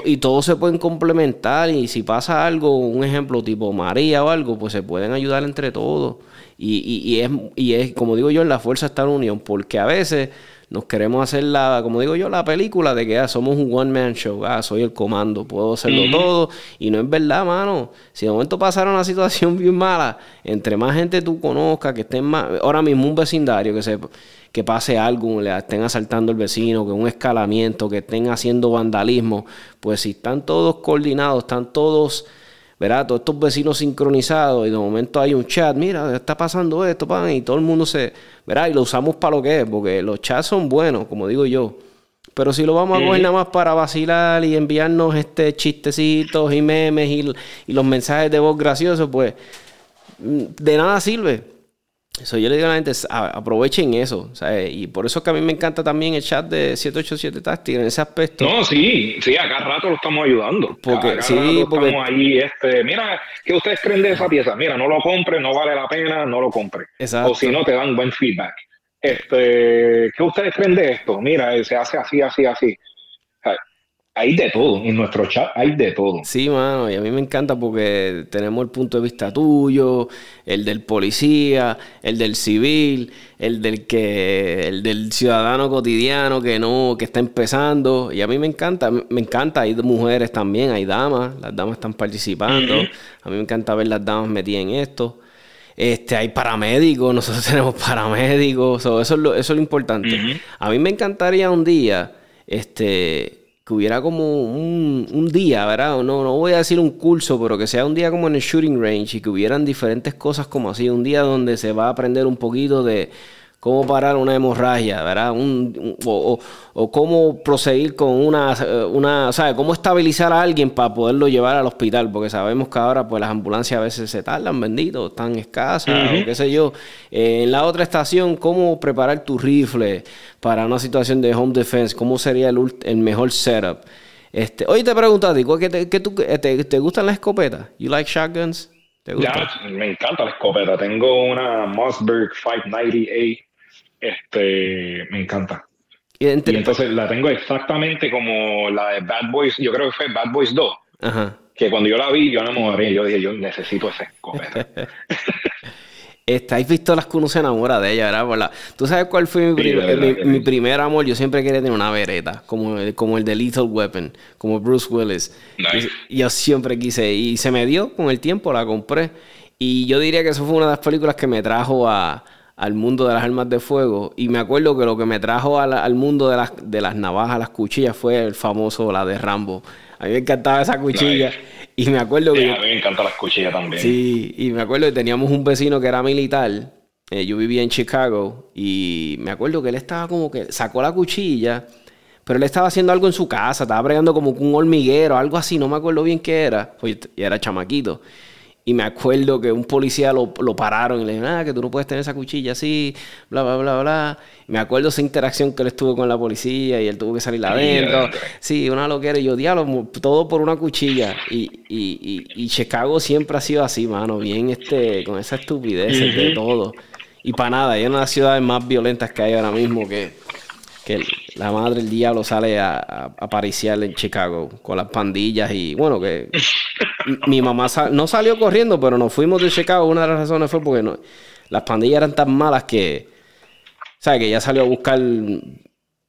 A: y todos se pueden complementar, y si pasa algo, un ejemplo tipo María o algo, pues se pueden ayudar entre todos. Y, y, es, y es, como digo yo, en la fuerza está la unión, porque a veces nos queremos hacer la, como digo yo, la película de que ah, somos un one man show, ah, soy el comando, puedo hacerlo todo, y no es verdad, mano. Si de momento pasara una situación bien mala, entre más gente tú conozcas, que estén más, ahora mismo un vecindario que se que pase algo, le estén asaltando al vecino, que un escalamiento, que estén haciendo vandalismo, pues si están todos coordinados, están todos ¿verdad? Todos estos vecinos sincronizados y de momento hay un chat, mira, está pasando esto, pan, y todo el mundo se, ¿verdad? Y lo usamos para lo que es, porque los chats son buenos, como digo yo. Pero si lo vamos a coger nada más para vacilar y enviarnos este chistecitos y memes y, y los mensajes de voz graciosos, pues mm, de nada sirve. Eso yo le digo a la gente, aprovechen eso. Y por eso es que a mí me encanta también el chat de 787 Táctil en ese aspecto.
B: No, sí, sí, acá rato lo estamos ayudando. Porque, sí, porque... estamos ahí, este, mira, ¿qué ustedes creen de esa pieza? Mira, no lo compre, no vale la pena, no lo compre. Exacto. O si no, te dan buen feedback. Este, ¿Qué ustedes creen de esto? Mira, se hace así, así, así hay de todo, en nuestro chat hay de todo.
A: Sí, mano, y a mí me encanta porque tenemos el punto de vista tuyo, el del policía, el del civil, el del que, el del ciudadano cotidiano que no, que está empezando. Y a mí me encanta, me encanta, hay mujeres también, hay damas, las damas están participando. A mí me encanta ver las damas metidas en esto. Este, hay paramédicos, nosotros tenemos paramédicos, eso, es lo, eso es lo importante. A mí me encantaría un día, este que hubiera como un, un, día, ¿verdad? No, no voy a decir un curso, pero que sea un día como en el shooting range y que hubieran diferentes cosas como así, un día donde se va a aprender un poquito de cómo parar una hemorragia, ¿verdad? Un, o, o, cómo proseguir con una, una, o sea, cómo estabilizar a alguien para poderlo llevar al hospital, porque sabemos que ahora pues las ambulancias a veces se tardan, bendito, están escasas, o qué sé yo. Eh, en la otra estación, cómo preparar tu rifle para una situación de home defense, cómo sería el, el mejor setup. Este, oye, te pregunto a ti, ¿qué, te, tú, te, te, gustan las escopetas? You like shotguns?
B: Ya, me encanta la escopeta. Tengo una Mossberg 590A este, me encanta. Y, entonces la tengo exactamente como la de Bad Boys, yo creo que fue Bad Boys 2. Que cuando yo la vi, yo enamoré, yo dije, yo necesito esa escopeta.
A: Estáis las que uno se enamora de ella, ¿verdad? ¿Tú sabes cuál fue mi, primer amor? Yo siempre quería tener una vereta, como, como el de Lethal Weapon, como Bruce Willis. Y, yo siempre quise, y se me dio con el tiempo, la compré. Y yo diría que eso fue una de las películas que me trajo a, al mundo de las armas de fuego. Y me acuerdo que lo que me trajo al mundo de las, de las navajas, las cuchillas, fue el famoso, la de Rambo. A mí me encantaba esa cuchilla. Y me acuerdo que...
B: a mí me encantan las cuchillas también.
A: Sí, y me acuerdo que teníamos un vecino que era militar. Eh, yo vivía en Chicago y me acuerdo que él estaba como que sacó la cuchilla, pero él estaba haciendo algo en su casa, estaba bregando como un hormiguero, algo así, no me acuerdo bien qué era, pues, y era chamaquito. Y me acuerdo que un policía lo, lo pararon y le dijeron, ah, que tú no puedes tener esa cuchilla así, bla, bla, bla, bla. Y me acuerdo esa interacción que él estuvo con la policía y él tuvo que salir adentro. Sí, una loquera. Y yo, diablo, todo por una cuchilla. Y, y, y, Chicago siempre ha sido así, mano, bien este, con esa estupidez de todo. Y para nada, es una de las ciudades más violentas que hay ahora mismo que que la madre del diablo sale a, a, en Chicago con las pandillas y bueno, que mi mamá no salió corriendo, pero nos fuimos de Chicago. Una de las razones fue porque no, las pandillas eran tan malas que, ¿sabes? Que ella salió a buscar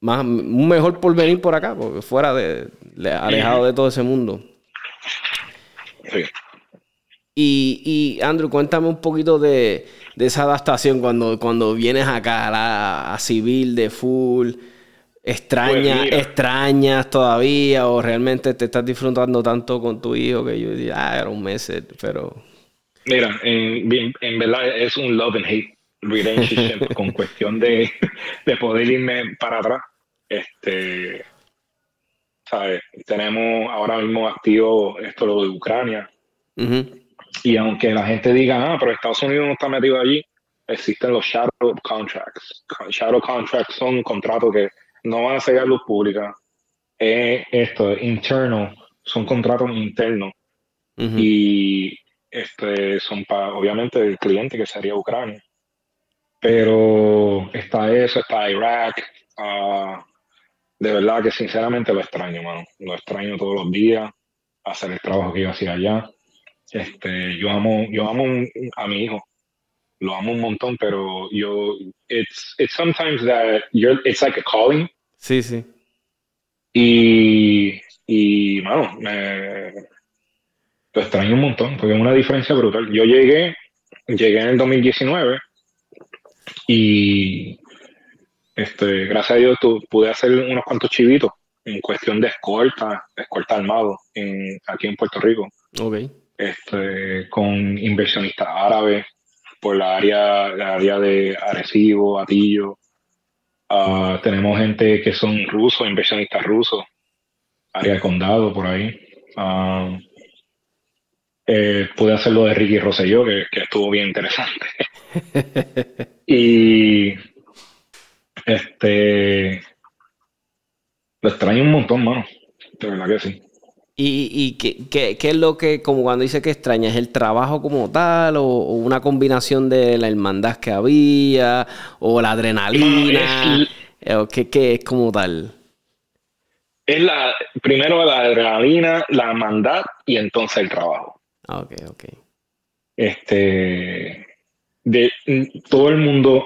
A: más, un mejor porvenir por acá, porque fuera de, alejado de todo ese mundo. Y, y Andrew, cuéntame un poquito de, de esa adaptación cuando, cuando vienes acá a, civil de full. Extraña, pues extrañas todavía o realmente te estás disfrutando tanto con tu hijo que yo diría, ah, era un mes, pero...
B: Mira, en, en verdad es un love and hate relationship con cuestión de, de, poder irme para atrás. Este, ¿sabes? Tenemos ahora mismo activo esto lo de Ucrania. Y aunque la gente diga, ah, pero Estados Unidos no está metido allí, existen los shadow contracts. Shadow contracts son contratos que no van a ser luz pública. esto, internal, son contratos internos. Y este, son para, obviamente, el cliente que sería Ucrania. Pero está eso, está Irak. Ah, de verdad que sinceramente lo extraño, mano. Lo extraño todos los días, hacer el trabajo que yo hacía allá. Este, yo amo, yo amo a mi hijo. Lo amo un montón, pero yo, it's, it's sometimes that you're, it's like a calling.
A: Sí, sí.
B: Y, y mano, me, lo extraño un montón, porque es una diferencia brutal. Yo llegué, llegué en el 2019 y este, gracias a Dios pude hacer unos cuantos chivitos en cuestión de escolta, escolta armado en, aquí en Puerto Rico.
A: Okay.
B: Este, con inversionistas árabes por la área, la área de Arecibo, Atillo. Ah, tenemos gente que son rusos, inversionistas rusos, área de condado por ahí. Uh, eh, pude hacerlo de Ricky Rosselló, que, que estuvo bien interesante. y este. Lo extraño un montón, mano. De verdad que sí.
A: ¿Y, y qué, qué, es lo que, como cuando dice que extraña, es el trabajo como tal, o, una combinación de la hermandad que había, o la adrenalina, o qué, qué es como tal?
B: Es la, primero la adrenalina, la hermandad y entonces el trabajo.
A: Ah, ok, ok.
B: Este, de todo el mundo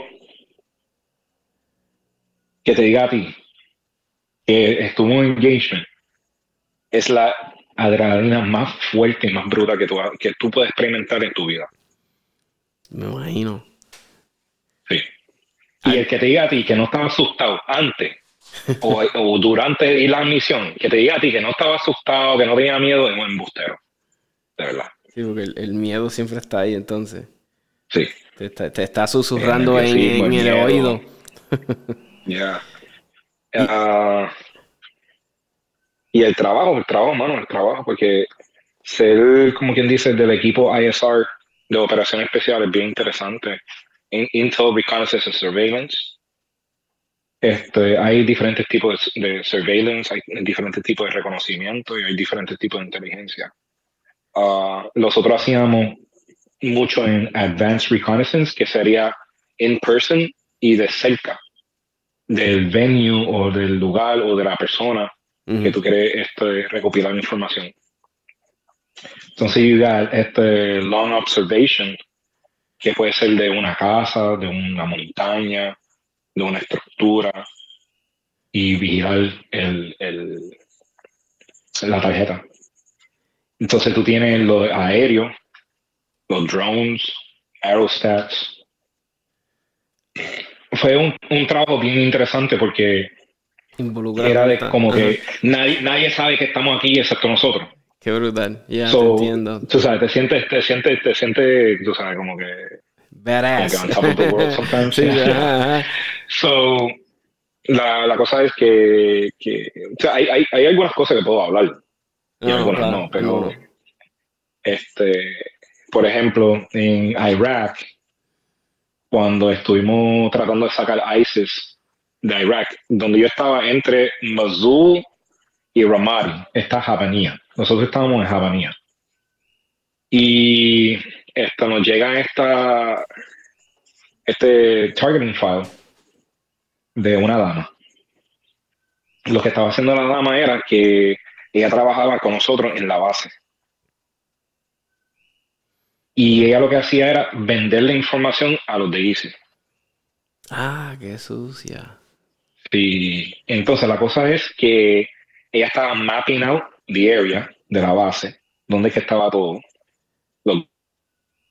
B: que te diga a ti que estuvo en engagement es la adrenalina más fuerte y más bruta que tú, que tú puedes experimentar en tu vida.
A: Me imagino.
B: Sí. Y el que te diga a ti que no estaba asustado antes o, durante la misión, que te diga a ti que no estaba asustado, que no tenía miedo, es un embustero. De verdad.
A: Sí, porque el, miedo siempre está ahí entonces.
B: Sí.
A: Te, está susurrando en, el oído.
B: Ya. Ah, y el trabajo, el trabajo, mano, el trabajo, porque ser, como quien dice, del equipo ISR de operaciones especiales es bien interesante. En Intel Reconnaissance and Surveillance. Este, hay diferentes tipos de, surveillance, hay diferentes tipos de reconocimiento y hay diferentes tipos de inteligencia. Uh, nosotros hacíamos mucho en Advanced Reconnaissance, que sería in person y de cerca del venue o del lugar o de la persona que tú quieres este, recopilar información. Entonces, you este long observation, que puede ser de una casa, de una montaña, de una estructura, y vigilar el, el, la tarjeta. Entonces tú tienes lo aéreo, los drones, aerostats, fue un, un trabajo bien interesante porque era de como que nadie, nadie sabe que estamos aquí excepto nosotros.
A: Qué brutal, ya te entiendo.
B: Tú sabes, te sientes, te sientes, te sientes, tú sabes, como que.
A: Badass.
B: Como que on sí, So, la, la, cosa es que, que o sea, hay, hay, hay, algunas cosas que puedo hablar y algunas no, pero este, por ejemplo, en Irak, cuando estuvimos tratando de sacar ISIS de Irak, donde yo estaba entre Mosul y Ramadi, está Jabanía. Nosotros estábamos en Jabanía. Y esto nos llega esta, este targeting file de una dama. Lo que estaba haciendo la dama era que ella trabajaba con nosotros en la base. Y ella lo que hacía era vender la información a los de ISIS.
A: Ah, qué sucia.
B: Sí, entonces la cosa es que ella estaba mapping out the area de la base, donde es que estaba todo. Los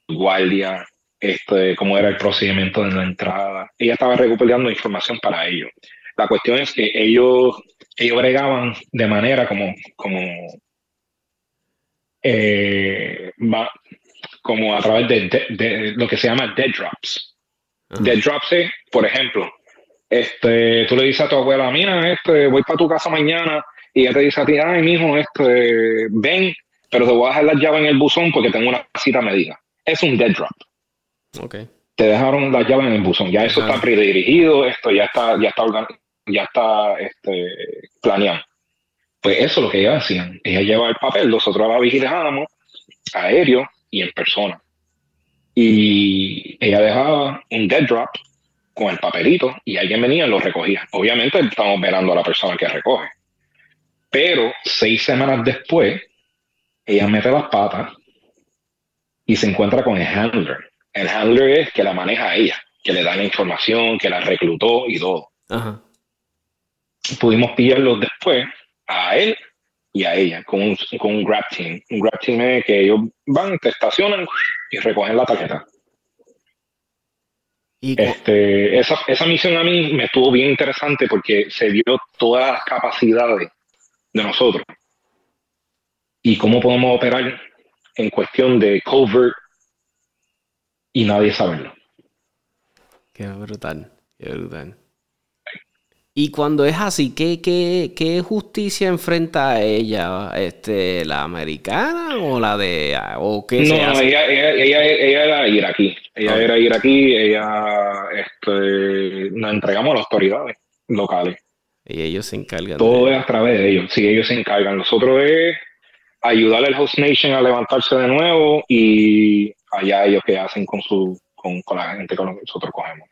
B: guardias, este, cómo era el procedimiento de la entrada. Ella estaba recuperando información para ellos. La cuestión es que ellos, ellos bregaban de manera como, como eh, como a través de, lo que se llama dead drops. Dead drops es, por ejemplo, este, tú le dices a tu abuela, mira, este, voy para tu casa mañana y ella te dice a ti, ay, mijo, este, ven pero te voy a dejar la llave en el buzón porque tengo una cita medida. Es un dead drop.
A: Okay.
B: Te dejaron la llave en el buzón. Ya eso está predirigido, esto ya está, ya está, ya está este, planeado. Pues eso es lo que ellas hacían. Ella lleva el papel, nosotros la vigilábamos aéreo y en persona. Y ella dejaba un dead drop con el papelito y alguien venía y lo recogía. Obviamente estamos velando a la persona que recoge. Pero seis semanas después, ella mete las patas y se encuentra con el handler. El handler es que la maneja a ella, que le da la información, que la reclutó y todo. Pudimos pillarlo después a él y a ella con un, con un grab team. Un grab team es que ellos van, te estacionan y recogen la tarjeta. Este, esa, esa misión a mí me estuvo bien interesante porque se vio todas las capacidades de nosotros y cómo podemos operar en cuestión de covert y nadie saberlo.
A: Qué brutal, qué brutal. Y cuando es así, ¿qué, qué, qué justicia enfrenta a ella? Este, ¿La americana o la de... o qué
B: no, Ella, ella, ella, ella, era iraquí. Ella ah. era iraquí, ella... Este, nos entregamos a las autoridades locales.
A: Y ellos se encargan.
B: Todo es a través de ellos. Sí, ellos se encargan. Nosotros es ayudarle al host nation a levantarse de nuevo y allá ellos que hacen con su con, con la gente que nosotros cogemos.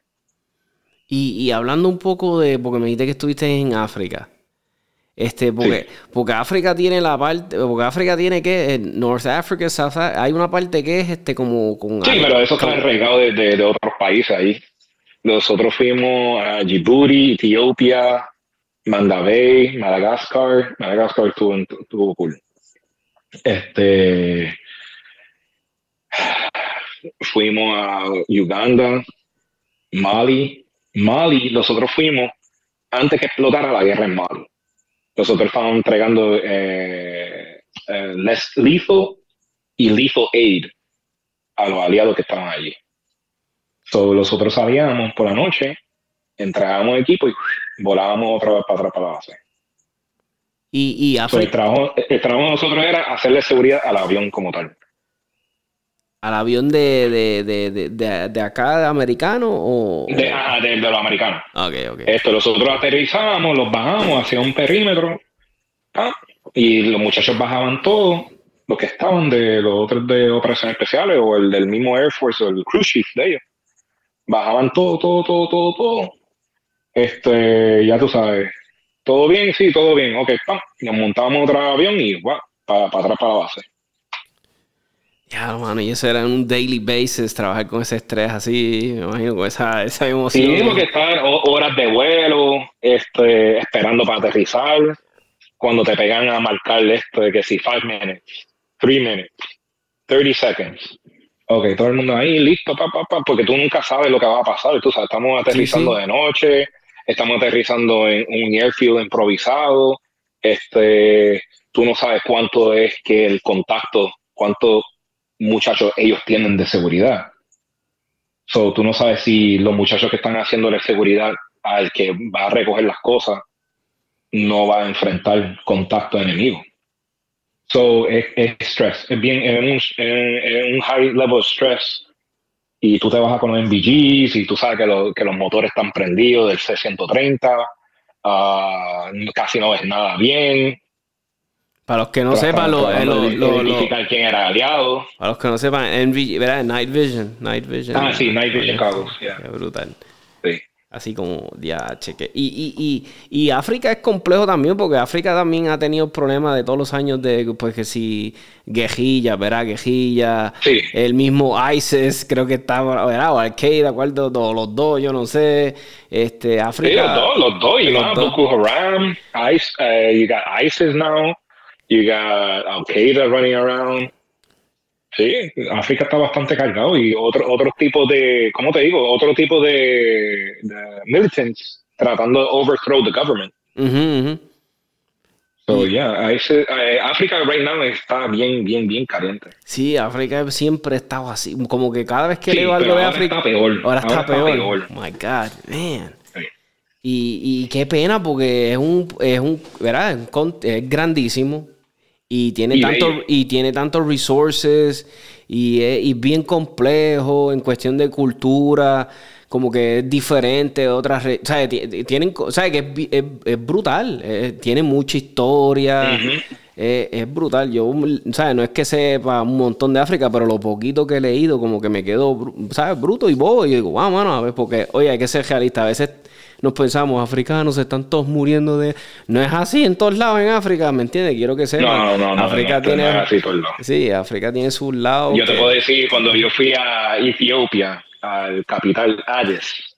A: Y, hablando un poco de, porque me dijiste que estuviste en África. Este, porque, porque África tiene la parte, porque África tiene que, North Africa, South Africa, hay una parte que es este como con
B: Sí, pero eso está arraigado de, de, otros países ahí. Nosotros fuimos a Djibouti, Etiopía, Mandabey, Madagascar. Madagascar estuvo, estuvo cool. Este fuimos a Uganda, Mali, Mali, nosotros fuimos antes que explotara la guerra en Mali. Nosotros estábamos entregando eh, eh, lethal y lethal aid a los aliados que estaban allí. So, nosotros salíamos por la noche, entregábamos equipo y volábamos otra vez para atrás para la base.
A: Y, y
B: el, trabajo, el trabajo de nosotros era hacerle seguridad al avión como tal
A: al avión de, de, de, de, acá, de americano o...
B: De, de, los americanos.
A: Ok, ok.
B: Esto, nosotros aterrizamos, los bajamos hacia un perímetro ah, y los muchachos bajaban todos, los que estaban de los otros de operaciones especiales o el del mismo Air Force o el cruise ship de ellos. Bajaban todo, todo, todo, todo, todo. Este, ya tú sabes, todo bien, sí, todo bien, ok, pam, nos montábamos otro avión y va, para, para atrás para la base.
A: Ya, mano, y eso era un daily basis, trabajar con ese estrés así, me imagino, con esa, esa emoción.
B: Sí, porque estaban horas de vuelo, este, esperando para aterrizar, cuando te pegan a marcar esto de que si 5 minutes, 3 minutes, 30 seconds. Ok, todo el mundo ahí, listo, pa, pa, pa, porque tú nunca sabes lo que va a pasar. Tú sabes, estamos aterrizando de noche, estamos aterrizando en un airfield improvisado, este, tú no sabes cuánto es que el contacto, cuánto muchachos ellos tienen de seguridad. So, tú no sabes si los muchachos que están haciéndole seguridad al que va a recoger las cosas no va a enfrentar contacto enemigo. So, es, es stress, es bien, es un, high level stress. Y tú te vas con los MVGs y tú sabes que, que los motores están prendidos del C-130, ah, casi no ves nada bien,
A: para los que no sepan, lo,
B: lo, quién era aliado.
A: Para los que no sepan, NV, ¿verdad? Night Vision. Night Vision.
B: Ah, sí, Night Vision Carlos.
A: Qué brutal. Sí. Así como ya cheque. Y, y, y, y, África es complejo también, porque África también ha tenido problemas de todos los años de, pues que si guerrilla, ¿verdad? Guerrilla.
B: Sí.
A: El mismo ISIS, creo que estaba, ¿verdad? O Al-Qaeda, ¿cuál de los, los dos? Yo no sé. Este, África.
B: Sí, los dos, los dos. Más, Boko Haram, ISIS, uh, you got ISIS now. You got Al Qaeda running around. Sí, África está bastante cargado y otro, otro tipo de, ¿cómo te digo? Otro tipo de, militants tratando de overthrow the government. So, yeah, eh, África right now está bien, bien, bien caliente.
A: Sí, África siempre ha estado así. Como que cada vez que leo algo de África.
B: Está peor.
A: Ahora, está, peor. Oh my God, man. Y, y, qué pena porque es un, es un, ¿verdad? Es grandísimo Y tiene, tanto, y tiene tantos resources y es bien complejo en cuestión de cultura, como que es diferente de otras... ¿sabes? Tienen, ¿sabes? Que es, es, brutal, tiene mucha historia. es, brutal. Yo, ¿sabes? No es que sepa un montón de África, pero lo poquito que he leído, como que me quedo, ¿sabes? Bruto y bobo. Y digo, vamos, mano, a ver, porque, oye, hay que ser realista. A veces nos pensamos, africanos están todos muriendo de... No es así en todos lados en África, ¿me entiendes? Quiero que sepan.
B: No, no, no.
A: África tiene... No es así todos lados. Sí, África tiene sus lados.
B: Yo te puedo decir, cuando yo fui a Etiopía, al capital Addis,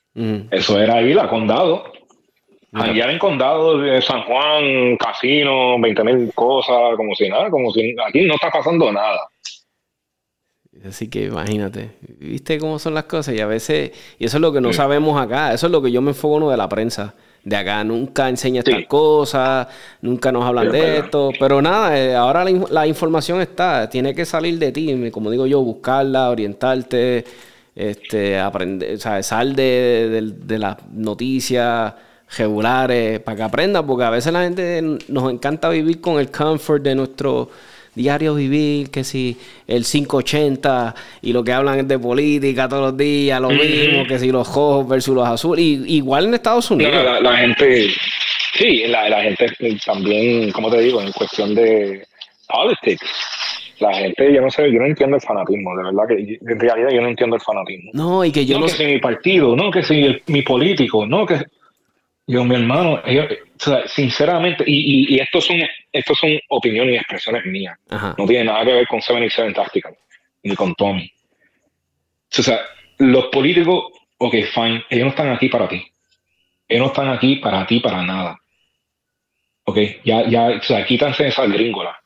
B: eso era ahí la condado. Allá en condado de San Juan, casino, 20 mil cosas, como si nada, como si aquí no está pasando nada.
A: Así que imagínate, viste cómo son las cosas y a veces, y eso es lo que no sabemos acá, eso es lo que yo me enfoco uno de la prensa. De acá, nunca enseña estas cosas, nunca nos hablan de esto, pero nada, eh, ahora la, información está, tiene que salir de ti, como digo yo, buscarla, orientarte, este, aprender, o sea, sal de, de las noticias regulares para que aprendas, porque a veces la gente nos encanta vivir con el comfort de nuestro diario vivir, que si el 580 y lo que hablan es de política todos los días, lo mismo, que si los rojos versus los azules, y, igual en Estados Unidos.
B: la, gente, sí, la, gente también, como te digo, en cuestión de politics. La gente, yo no sé, yo no entiendo el fanatismo, de verdad que en realidad yo no entiendo el fanatismo.
A: No, y que yo
B: no, que si mi partido, no que si mi político, no que yo, mi hermano, sinceramente, y, y, estos, son, estos son opiniones y expresiones mías. No tiene nada que ver con 77 Tactical, ni con Tommy. O sea, los políticos, ok, fine, ellos no están aquí para ti. Ellos no están aquí para ti, para nada. Ok, ya, ya, o sea, quítanse esa gringola.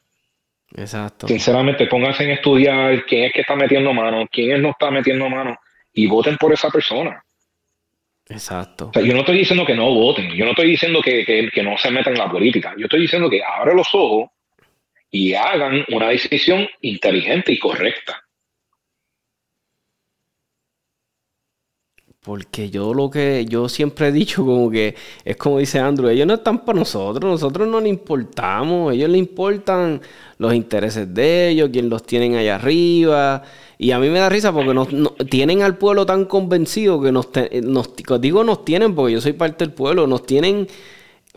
A: Exacto.
B: Sinceramente, pónganse en estudiar quién es que está metiendo mano, quién es no está metiendo mano, y voten por esa persona.
A: Exacto.
B: yo no estoy diciendo que no voten, yo no estoy diciendo que, que, no se metan en la política, yo estoy diciendo que abran los ojos y hagan una decisión inteligente y correcta.
A: Porque yo lo que yo siempre he dicho como que es como dice Andrew, ellos no están para nosotros, nosotros no les importamos, ellos les importan los intereses de ellos, quien los tienen allá arriba, y a mí me da risa porque nos, tienen al pueblo tan convencido que nos, nos, digo nos tienen porque yo soy parte del pueblo, nos tienen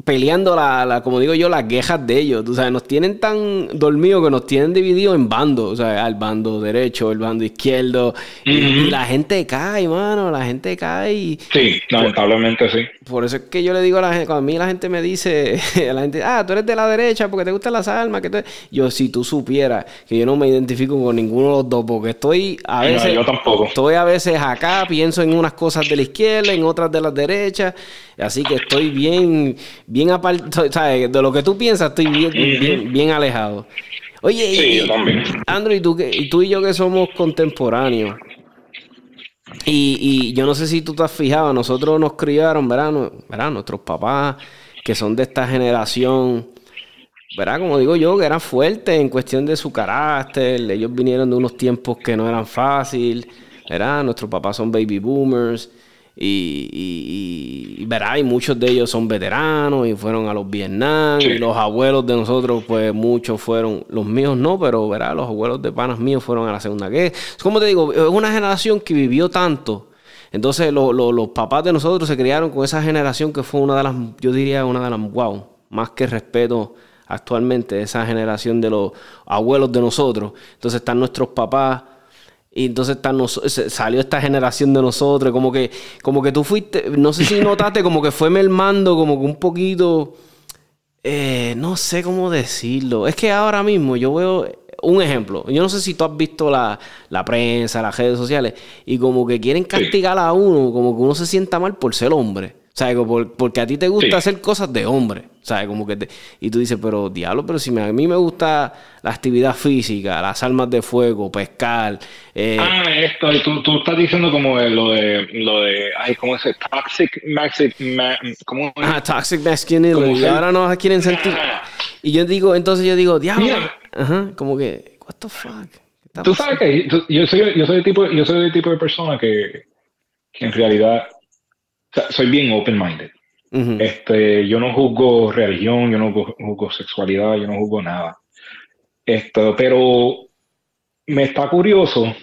A: peleando, la, la, como digo yo, las quejas de ellos. O sea, nos tienen tan dormidos que nos tienen divididos en bandos. O sea, al bando derecho, el bando izquierdo. y, la gente cae, mano. La gente cae.
B: sí, lamentablemente sí.
A: Por eso es que yo le digo a la gente, cuando a mí la gente me dice, la gente, ah, tú eres de la derecha porque te gustan las armas. Que Yo, si tú supieras que yo no me identifico con ninguno de los dos, porque estoy a veces.
B: yo tampoco.
A: Estoy a veces acá, pienso en unas cosas de la izquierda, en otras de la derecha. Así que estoy bien, bien aparte, ¿sabes? De lo que tú piensas, estoy bien, bien, alejado. Oye,
B: y,
A: Andrew, ¿y tú, y tú y yo que somos contemporáneos. Y, y, yo no sé si tú te has fijado, nosotros nos criaron, ¿verdad? ¿verdad? Nuestros papás, que son de esta generación, ¿verdad? Como digo yo, que eran fuertes en cuestión de su carácter. Ellos vinieron de unos tiempos que no eran fáciles, ¿verdad? Nuestros papás son baby boomers. Y, y, verá, y muchos de ellos son veteranos y fueron a los Vietnam. Y los abuelos de nosotros, pues muchos fueron, los míos no, pero verá, los abuelos de panas míos fueron a la Segunda Guerra. Como te digo, es una generación que vivió tanto. Entonces, los papás de nosotros se criaron con esa generación que fue una de las, yo diría, una de las, wow, más que respeto actualmente, esa generación de los abuelos de nosotros. Entonces, están nuestros papás y entonces salió esta generación de nosotros, como que, como que tú fuiste, no sé si notaste, como que fue mermando, como que un poquito, eh, no sé cómo decirlo. Es que ahora mismo yo veo un ejemplo. Yo no sé si tú has visto la, la prensa, las redes sociales, y como que quieren castigar a uno, como que uno se sienta mal por ser hombre. ¿Sabes? porque a ti te gusta hacer cosas de hombre. ¿Sabes? Como que te, y tú dices, pero diablo, pero si a mí me gusta la actividad física, las armas de fuego, pescar.
B: Eh, ah, esto, tú, tú estás diciendo como lo de, lo de, ay, ¿cómo es? Toxic, toxic, ¿cómo
A: Ah, toxic masculinity. Y ahora no quieren sentir. Ah. Y yo digo, entonces yo digo, diablo. Ajá, como que, what the fuck.
B: Tú sabes que yo soy, yo soy el tipo, yo soy el tipo de persona que, que en realidad soy bien open-minded. este, yo no juzgo religión, yo no juzgo, sexualidad, yo no juzgo nada. Esto, pero me está curioso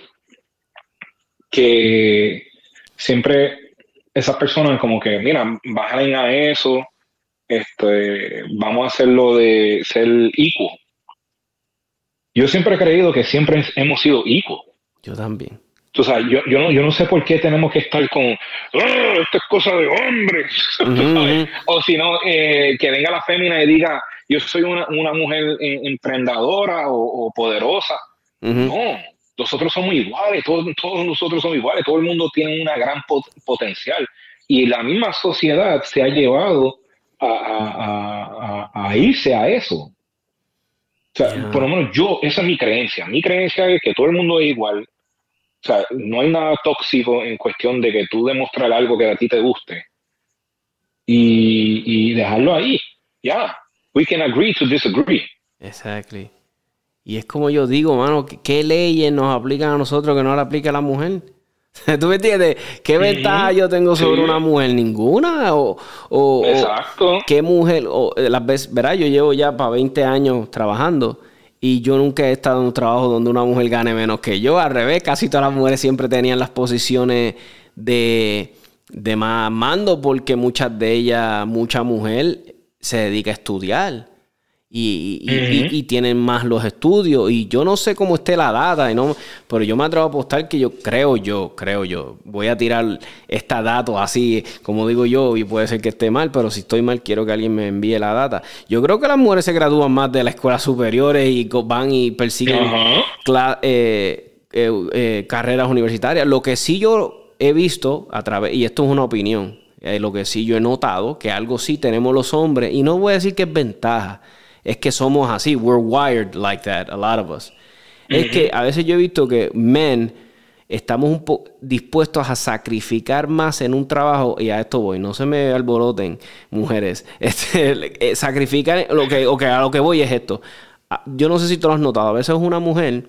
B: que siempre esas personas como que, mira, bajen a eso, este, vamos a hacerlo de ser hijo. Yo siempre he creído que siempre hemos sido hijos.
A: Yo también.
B: O sea, yo, yo, no, yo no sé por qué tenemos que estar con, ah, esto es cosa de hombres. O si no, eh, que venga la fémina y diga, yo soy una, una mujer eh, emprendedora o, poderosa. No, nosotros somos iguales, todos, todos nosotros somos iguales, todo el mundo tiene una gran potencial. Y la misma sociedad se ha llevado a, a, a, a irse a eso. O sea, por lo menos yo, esa es mi creencia. Mi creencia es que todo el mundo es igual, o sea, no hay nada tóxico en cuestión de que tú demostrar algo que a ti te guste y, dejarlo ahí. Ya, we can agree to disagree.
A: Exactly. Y es como yo digo, mano, ¿qué leyes nos aplican a nosotros que no le aplica a la mujer? ¿Tú me entiendes? ¿Qué ventaja yo tengo sobre una mujer? Ninguna. O, o,
B: Exacto.
A: ¿Qué mujer? O, las veces, verá, yo llevo ya para 20 años trabajando y yo nunca he estado en un trabajo donde una mujer gane menos que yo. Al revés, casi todas las mujeres siempre tenían las posiciones de, de más mando porque muchas de ellas, mucha mujer se dedica a estudiar y, tienen más los estudios. Y yo no sé cómo esté la data, y no, pero yo me atrevo a apostar que yo creo yo, creo yo, voy a tirar esta data así, como digo yo, y puede ser que esté mal, pero si estoy mal, quiero que alguien me envíe la data. Yo creo que las mujeres se gradúan más de las escuelas superiores y van y persiguen eh, eh, eh, carreras universitarias. Lo que sí yo he visto a través, y esto es una opinión, lo que sí yo he notado, que algo sí tenemos los hombres, y no voy a decir que es ventaja es que somos así. We're wired like that, a lot of us. Es que a veces yo he visto que men estamos un poco dispuestos a sacrificar más en un trabajo, y a esto voy, no se me alboroten, mujeres. Este, eh, sacrificar, lo que, okay, a lo que voy es esto. Ah, yo no sé si tú lo has notado, a veces una mujer,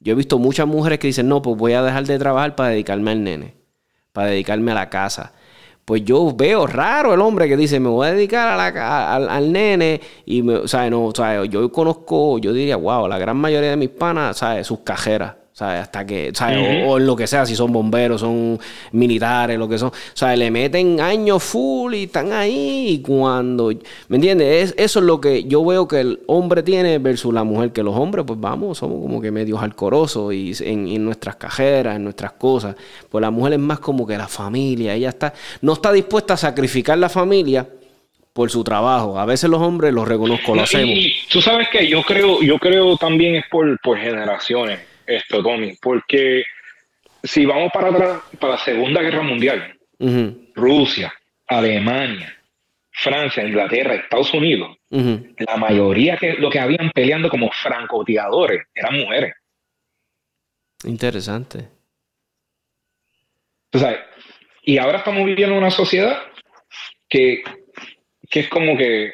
A: yo he visto muchas mujeres que dicen, no, pues voy a dejar de trabajar para dedicarme al nene, para dedicarme a la casa pues yo veo raro el hombre que dice, me voy a dedicar a la, al, nene y, me, o sea, no, o sea, yo conozco, yo diría, wow, la gran mayoría de mis panas, ¿sabes? Sus cajeras. ¿Sabes? Hasta que, ¿sabes? o, en lo que sea, si son bomberos, son militares, lo que son. O sea, le meten años full y están ahí. Y cuando. ¿Me entiendes? Es, eso es lo que yo veo que el hombre tiene versus la mujer. Que los hombres, pues vamos, somos como que medios alcorosos y en, nuestras cajeras, en nuestras cosas. Pues la mujer es más como que la familia. Ella está. No está dispuesta a sacrificar la familia por su trabajo. A veces los hombres, los reconozco, lo hacemos.
B: Y, tú sabes que yo creo, yo creo también es por, por generaciones esto, Tommy, porque si vamos para atrás, para la Segunda Guerra Mundial, Rusia, Alemania, Francia, Inglaterra, Estados Unidos, la mayoría que lo que habían peleando como francotiradores eran mujeres.
A: Interesante.
B: y ahora estamos viviendo en una sociedad que, que es como que,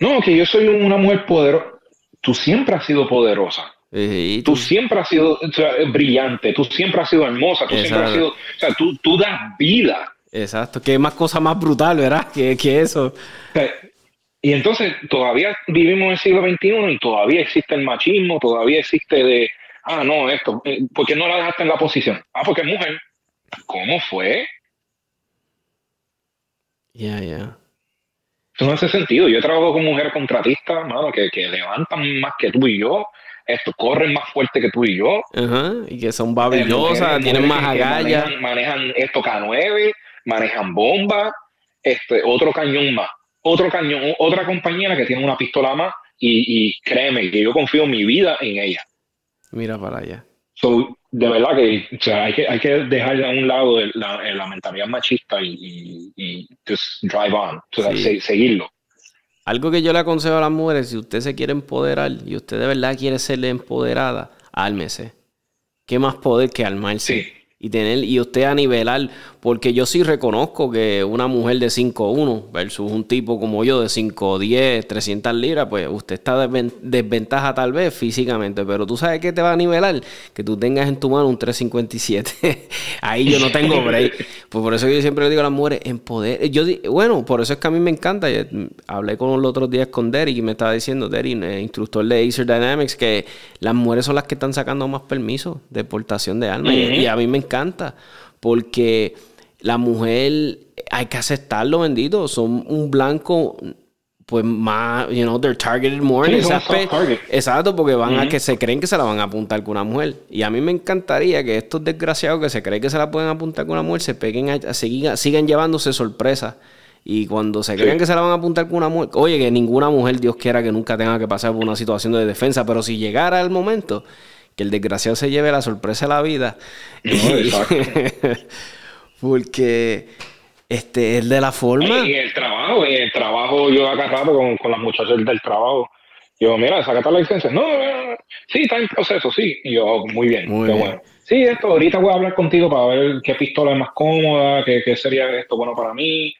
B: no, que yo soy una mujer poderosa. Tú siempre has sido poderosa. Eh, tú, siempre has sido brillante, tú siempre has sido hermosa, tú siempre has sido, o sea, tú, tú das vida.
A: Exacto, que más cosa más brutal, ¿verdad? Que, que eso.
B: y entonces todavía vivimos en el siglo XXI y todavía existe el machismo, todavía existe de, ah, no, esto, eh, ¿por qué no la dejaste en la posición? Ah, porque es mujer. ¿Cómo fue?
A: Ya, ya.
B: Eso no hace sentido. Yo trabajo con mujeres contratistas, mano, que, que levantan más que tú y yo, esto, corren más fuerte que tú y yo.
A: y que son babillosas, tienen más agallas.
B: Manejan, esto K9, manejan bombas, este, otro cañón más. Otro cañón, otra compañera que tiene una pistola más y, créeme que yo confío mi vida en ella.
A: Mira para allá.
B: de verdad que, hay que hay que dejar a un lado la, mentalidad machista y, y, just drive on, seguirlo.
A: Algo que yo le aconsejo a las mujeres, si usted se quiere empoderar y usted de verdad quiere ser empoderada, álmese. ¿Qué más poder que armarse? Y tener y usted a nivelar, porque yo sí reconozco que una mujer de 5'1 versus un tipo como yo de 5'10, 300 libras, pues usted está desventaja tal vez físicamente, pero tú sabes que te va a nivelar, que tú tengas en tu mano un 357. Ahí yo no tengo break. Pues por eso yo siempre le digo a las mujeres, en poder. Yo, bueno, por eso es que a mí me encanta. hablé con los otros días con Derek y me estaba diciendo, Derek, eh, instructor de Acer Dynamics, que las mujeres son las que están sacando más permisos de portación de armas. y a mí me encanta, porque la mujer hay que aceptarlo, bendito, son un blanco pues más, you know, they're targeted more. En Exacto, porque van a que se creen que se la van a apuntar con una mujer. Y a mí me encantaría que estos desgraciados que se creen que se la pueden apuntar con una mujer se peguen a, sigan, sigan llevándose sorpresas. Y cuando se crean que se la van a apuntar con una mujer, oye, que ninguna mujer, Dios quiera que nunca tenga que pasar por una situación de defensa, pero si llegara el momento, que el desgraciado se lleve la sorpresa de la vida. porque este es de la forma.
B: Y el trabajo, y el trabajo, yo acá rato con, con las muchachas del trabajo. Yo, mira, sacate la licencia. No, sí, está en proceso, sí. Y yo, muy bien, muy bueno. Sí, esto, ahorita voy a hablar contigo para ver qué pistola es más cómoda, qué, qué sería esto bueno para mí.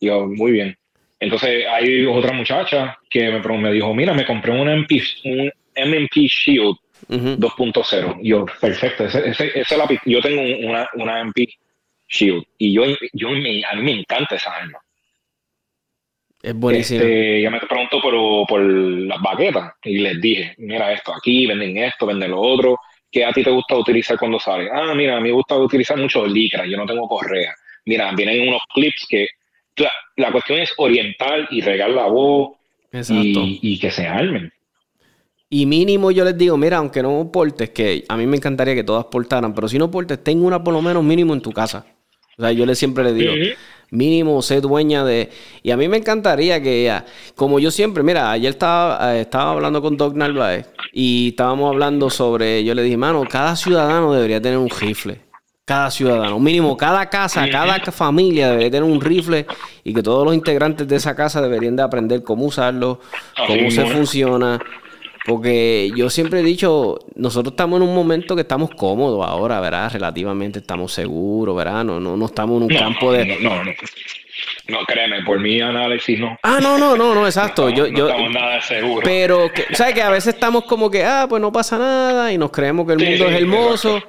B: Y yo, muy bien. Entonces hay otra muchacha que me, me dijo, mira, me compré un MP, un MMP Shield 2.0. Yo, perfecto, ese, ese, lápiz, yo tengo una, una MP Shield y yo, yo me, a mí me encanta esa arma.
A: Es buenísimo.
B: Este, ya me preguntó por, por las baquetas y les dije, mira esto aquí, venden esto, venden lo otro. ¿Qué a ti te gusta utilizar cuando sales? Ah, mira, a mí me gusta utilizar mucho licra, yo no tengo correa. Mira, vienen unos clips que la, cuestión es oriental y regar la voz y, y, que se armen.
A: Y mínimo yo les digo, mira, aunque no portes, que a mí me encantaría que todas portaran, pero si no portes, ten una por lo menos mínimo en tu casa. O sea, yo le siempre le digo, mínimo sé dueña de... Y a mí me encantaría que ella, como yo siempre, mira, ayer estaba, eh, estaba hablando con Doc Narváez y estábamos hablando sobre, yo le dije, mano, cada ciudadano debería tener un rifle. Cada ciudadano, mínimo cada casa, cada familia debería tener un rifle y que todos los integrantes de esa casa deberían de aprender cómo usarlo, cómo se funciona porque yo siempre he dicho, nosotros estamos en un momento que estamos cómodos ahora, ¿verdad? Relativamente estamos seguros, ¿verdad? No, no, estamos en un campo de...
B: No, no, no. créeme, por mi análisis no.
A: Ah, no, no, no, no, exacto.
B: yo,
A: yo,
B: estamos nada seguros.
A: Pero, ¿sabes? Que a veces estamos como que, ah, pues no pasa nada y nos creemos que el mundo es hermoso.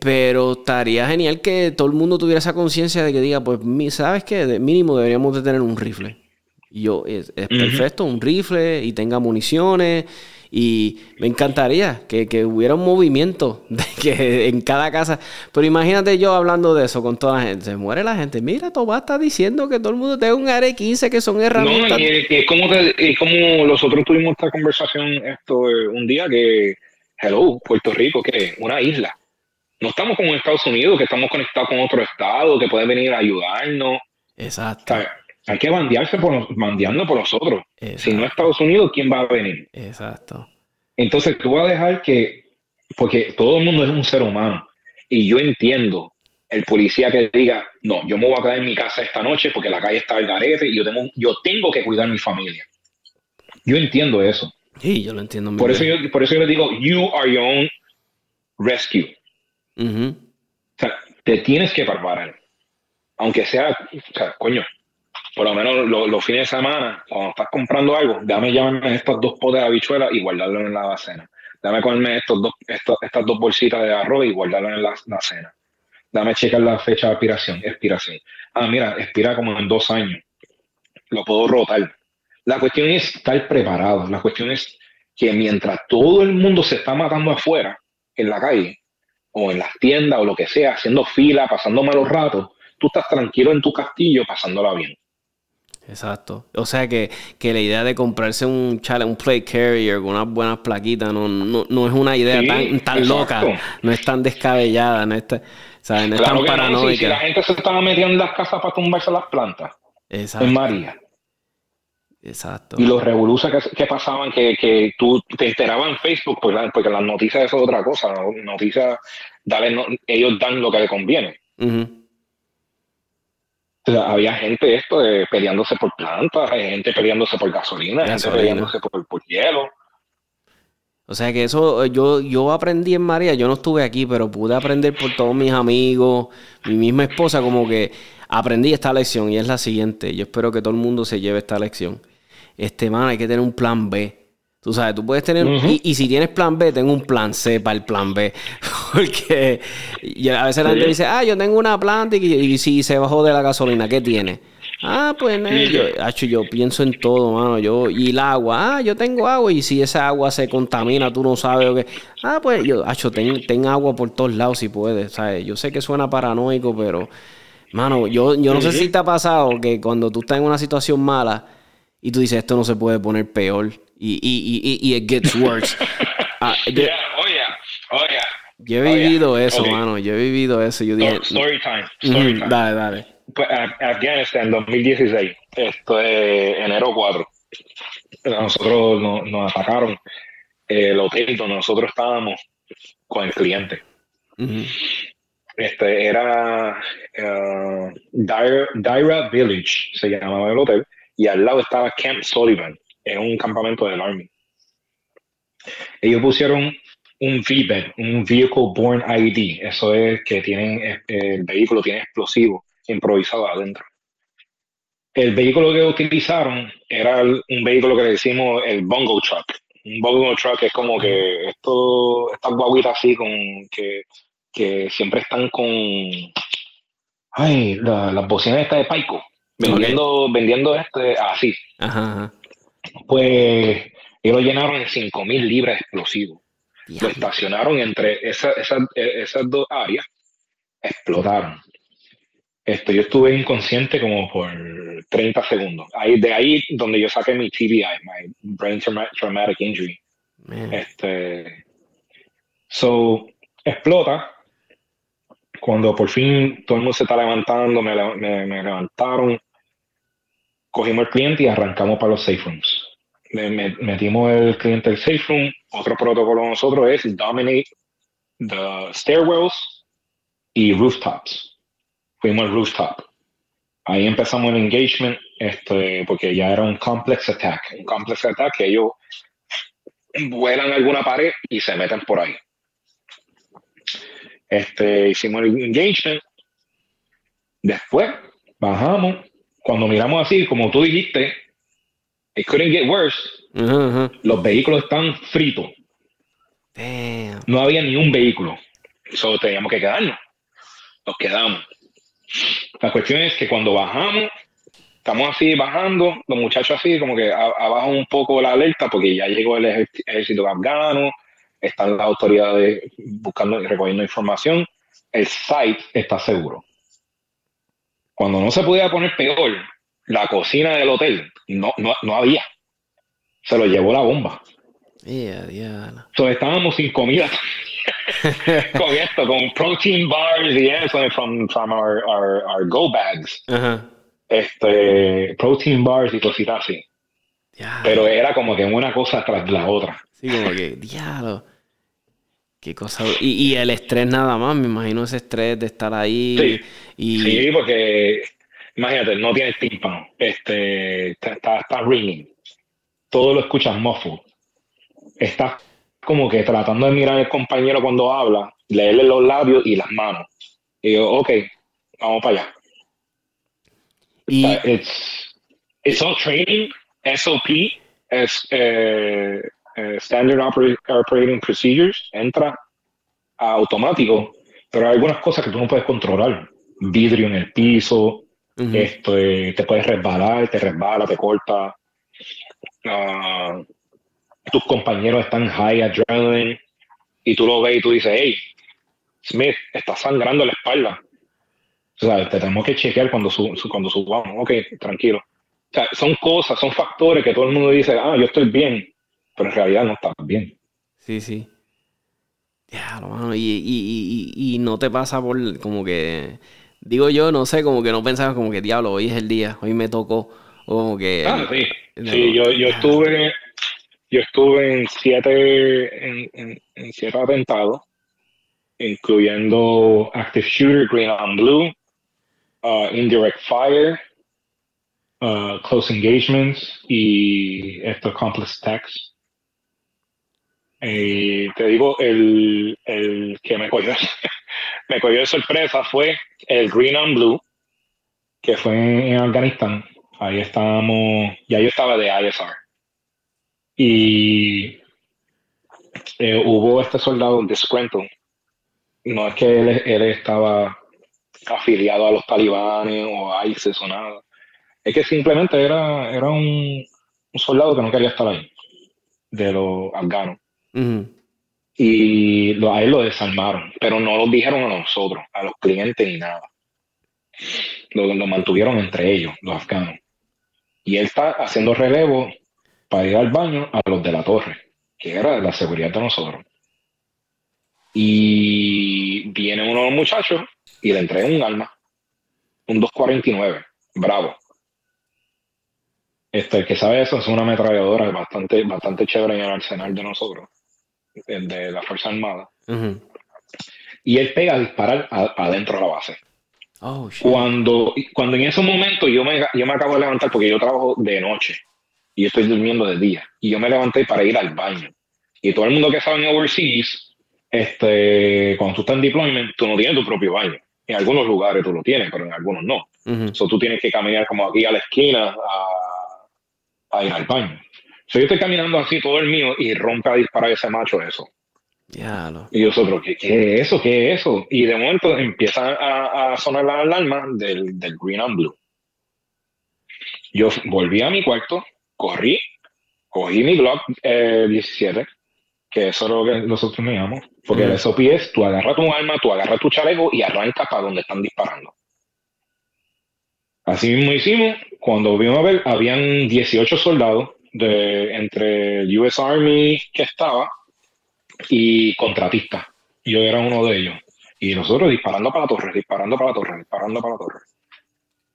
A: pero estaría genial que todo el mundo tuviera esa conciencia de que diga, pues, ¿sabes qué? De mínimo deberíamos de tener un rifle yo, es, perfecto, un rifle y tenga municiones. Y me encantaría que, hubiera un movimiento de que en cada casa. Pero imagínate yo hablando de eso con toda la gente. Se muere la gente. Mira, Tomás está diciendo que todo el mundo tenga un AR-15 que son herramientas.
B: No, y, es como, nosotros tuvimos esta conversación esto eh, un día que, hello, Puerto Rico, que una isla. No estamos como en Estados Unidos, que estamos conectados con otro estado, que pueden venir a ayudarnos.
A: Exacto.
B: Hay que bandearse por, bandeando por nosotros. Si no Estados Unidos, ¿quién va a venir?
A: Exacto.
B: Entonces tú vas a dejar que, porque todo el mundo es un ser humano, y yo entiendo el policía que diga, no, yo me voy a quedar en mi casa esta noche porque la calle está al garete y yo tengo, yo tengo que cuidar a mi familia. Yo entiendo eso.
A: Sí, yo lo entiendo.
B: por, Eso yo, por eso yo le digo, you are your own rescue. O sea, te tienes que preparar. Aunque sea, o sea, coño, por lo menos los, fines de semana, cuando estás comprando algo, dame llamarme estos dos potes de habichuelas y guardarlo en la cena. Dame comerme estos dos, estas dos bolsitas de arroz y guardarlo en la, cena. Dame checar la fecha de expiración, expiración. Ah, mira, expira como en dos años. Lo puedo rotar. La cuestión es estar preparado. La cuestión es que mientras todo el mundo se está matando afuera, en la calle, o en las tiendas, o lo que sea, haciendo fila, pasando malos ratos, tú estás tranquilo en tu castillo pasándola bien.
A: Exacto. O sea que, la idea de comprarse un challenge, un play carrier con unas buenas plaquitas no, no, es una idea tan, tan loca, no es tan descabellada, no es, tan, paranoica.
B: si, la gente se estaba metiendo en las casas para tumbarse las plantas. Exacto. En María.
A: Exacto.
B: Y los revoluciones que, pasaban, que, que, tú te enterabas en Facebook, pues, porque las noticias eso es otra cosa. Noticias, dale, ellos dan lo que les conviene había gente esto de peleándose por plantas, hay gente peleándose por gasolina, gente peleándose por, hielo.
A: O sea que eso, yo, yo aprendí en María, yo no estuve aquí, pero pude aprender por todos mis amigos, mi misma esposa, como que aprendí esta lección y es la siguiente. Yo espero que todo el mundo se lleve esta lección. Este, man, hay que tener un plan B. Tú sabes, tú puedes tener. y, si tienes plan B, tengo un plan C para el plan B. Porque a veces la gente dice, ah, yo tengo una planta y, si se bajó de la gasolina, ¿qué tiene? Ah, pues yo, yo pienso en todo, mano. Yo, y el agua, ah, yo tengo agua. Y si esa agua se contamina, tú no sabes o qué. Ah, pues yo, acho, ten, agua por todos lados si puedes. ¿sabes? Yo sé que suena paranoico, pero, mano, yo, yo no sé si te ha pasado que cuando tú estás en una situación mala y tú dices, esto no se puede poner peor y, y, y, y it gets worse.
B: Ah. Yo
A: he vivido eso, mano. Yo he vivido eso. Yo dije,
B: story time. Story time.
A: Dale, dale.
B: Pues, Afghanistan en 2016. Esto es enero 4. Nosotros nos, atacaron el hotel donde nosotros estábamos con el cliente. Este era uh, Dyra Village, se llamaba el hotel, y al lado estaba Camp Sullivan, en un campamento del Army. Ellos pusieron un VBED, un Vehicle Born ID. Eso es que tienen, eh, el vehículo tiene explosivo improvisado adentro. El vehículo que utilizaron era un vehículo que le decimos el bongo truck. Un bongo truck es como que esto, estas guaguitas así con que, que siempre están con ay, las bocinas estas de Paico, vendiendo, vendiendo este así. Ajá, pues ellos lo llenaron de 5.000 libras de explosivos. Lo estacionaron entre esas, esas, dos áreas, explotaron. Esto, yo estuve inconsciente como por 30 segundos. Ahí, de ahí donde yo saqué mi TBI, my Brain Traumatic Injury. Este, so, explota. Cuando por fin todo el mundo se está levantando, me, me, me levantaron, cogimos el cliente y arrancamos para los safe rooms metimos el cliente del safe room. Otro protocolo nosotros es dominate the stairwells y rooftops. Fuimos al rooftop. Ahí empezamos el engagement, este, porque ya era un complex attack. Un complex attack que ellos vuelan alguna pared y se meten por ahí. Este, hicimos el engagement. Después bajamos. Cuando miramos así, como tú dijiste, it couldn't get worse. Los vehículos están fritos. No había ni un vehículo. Solo teníamos que quedarnos. Nos quedamos. La cuestión es que cuando bajamos, estamos así bajando, los muchachos así como que abajo un poco la alerta porque ya llegó el ejército afgano, están las autoridades buscando y recogiendo información. El site está seguro. Cuando no se podía poner peor, la cocina del hotel no, no, no había. Se lo llevó la bomba.
A: Yeah, yeah.
B: So, estábamos sin comida con esto, con protein bars y eso from, from our, our, our go bags. Este, protein bars y cositas así. Pero era como que una cosa tras la otra.
A: Sí, como que, diablo. Qué cosa. Y, y, el estrés nada más, me imagino ese estrés de estar ahí.
B: Sí,
A: y...
B: sí porque imagínate, no tienes tímpano, este, está, está ringing, todo lo escuchas muffled, estás como que tratando de mirar al compañero cuando habla, leerle los labios y las manos. Y yo, ok, vamos para allá. Y... it's, it's all training, SOP, es, eh, eh, Standard Operating Procedures, entra automático, pero hay algunas cosas que tú no puedes controlar. Vidrio en el piso, esto, eh, te puedes resbalar, te resbala, te corta. Ah, tus compañeros están high adrenaline y tú lo ves y tú dices, hey, Smith, está sangrando la espalda. O sea, te tenemos que chequear cuando, cuando subamos. Ok, tranquilo. O sea, son cosas, son factores que todo el mundo dice, ah, yo estoy bien, pero en realidad no estás bien.
A: Sí, sí. Ya, y, y, y, y, no te pasa por como que digo yo, no sé, como que no pensaba como que diablo, hoy es el día, hoy me tocó. como que.
B: Ah, sí. sí, yo, yo estuve. Yo estuve en siete, en, en, siete atentados, incluyendo Active Shooter, Green on Blue, uh, Indirect Fire, uh, Close Engagements y estos Complex Attacks. Y te digo, el, el que me cogió, me cogió de sorpresa fue el Green and Blue, que fue en Afganistán. Ahí estábamos, ya yo estaba de ISR. Y eh, hubo este soldado de Scranton. No es que él, él, estaba afiliado a los talibanes o a ISIS o nada. Es que simplemente era, era un, un soldado que no quería estar ahí, de los afganos. Y lo, a él lo desarmaron, pero no lo dijeron a nosotros, a los clientes ni nada. Lo, mantuvieron entre ellos, los afganos. Y él está haciendo relevo para ir al baño a los de la torre, que era la seguridad de nosotros. Y viene uno de los muchachos y le entrega un arma, un 249, bravo. Este, que sabe eso es una ametralladora bastante, bastante chévere en el arsenal de nosotros, de la Fuerza Armada. Y él pega a disparar adentro de la base. Oh, cuando, cuando en ese momento yo me, yo me acabo de levantar, porque yo trabajo de noche y estoy durmiendo de día, y yo me levanté para ir al baño. Y todo el mundo que sabe en overseas, este, cuando tú estás en deployment, tú no tienes tu propio baño. En algunos lugares tú lo tienes, pero en algunos no. Uh tú tienes que caminar como aquí a la esquina a, a ir al baño. So, yo estoy caminando así todo el mío y rompe a disparar ese macho eso. Y nosotros, ¿qué, ¿qué, es eso? ¿Qué es eso? Y de momento empieza a, a sonar la alarma del, del, Green and Blue. Yo volví a mi cuarto, corrí, cogí mi Glock 17, eh, que eso es lo que nosotros me llamamos, porque el SOP es, tú agarras tu arma, tú agarras tu chaleco y arrancas para donde están disparando. Así mismo hicimos, cuando vimos a ver, habían 18 soldados de, entre el US Army que estaba y contratistas. Yo era uno de ellos. Y nosotros disparando para la torre, disparando para la torre, disparando para la torre.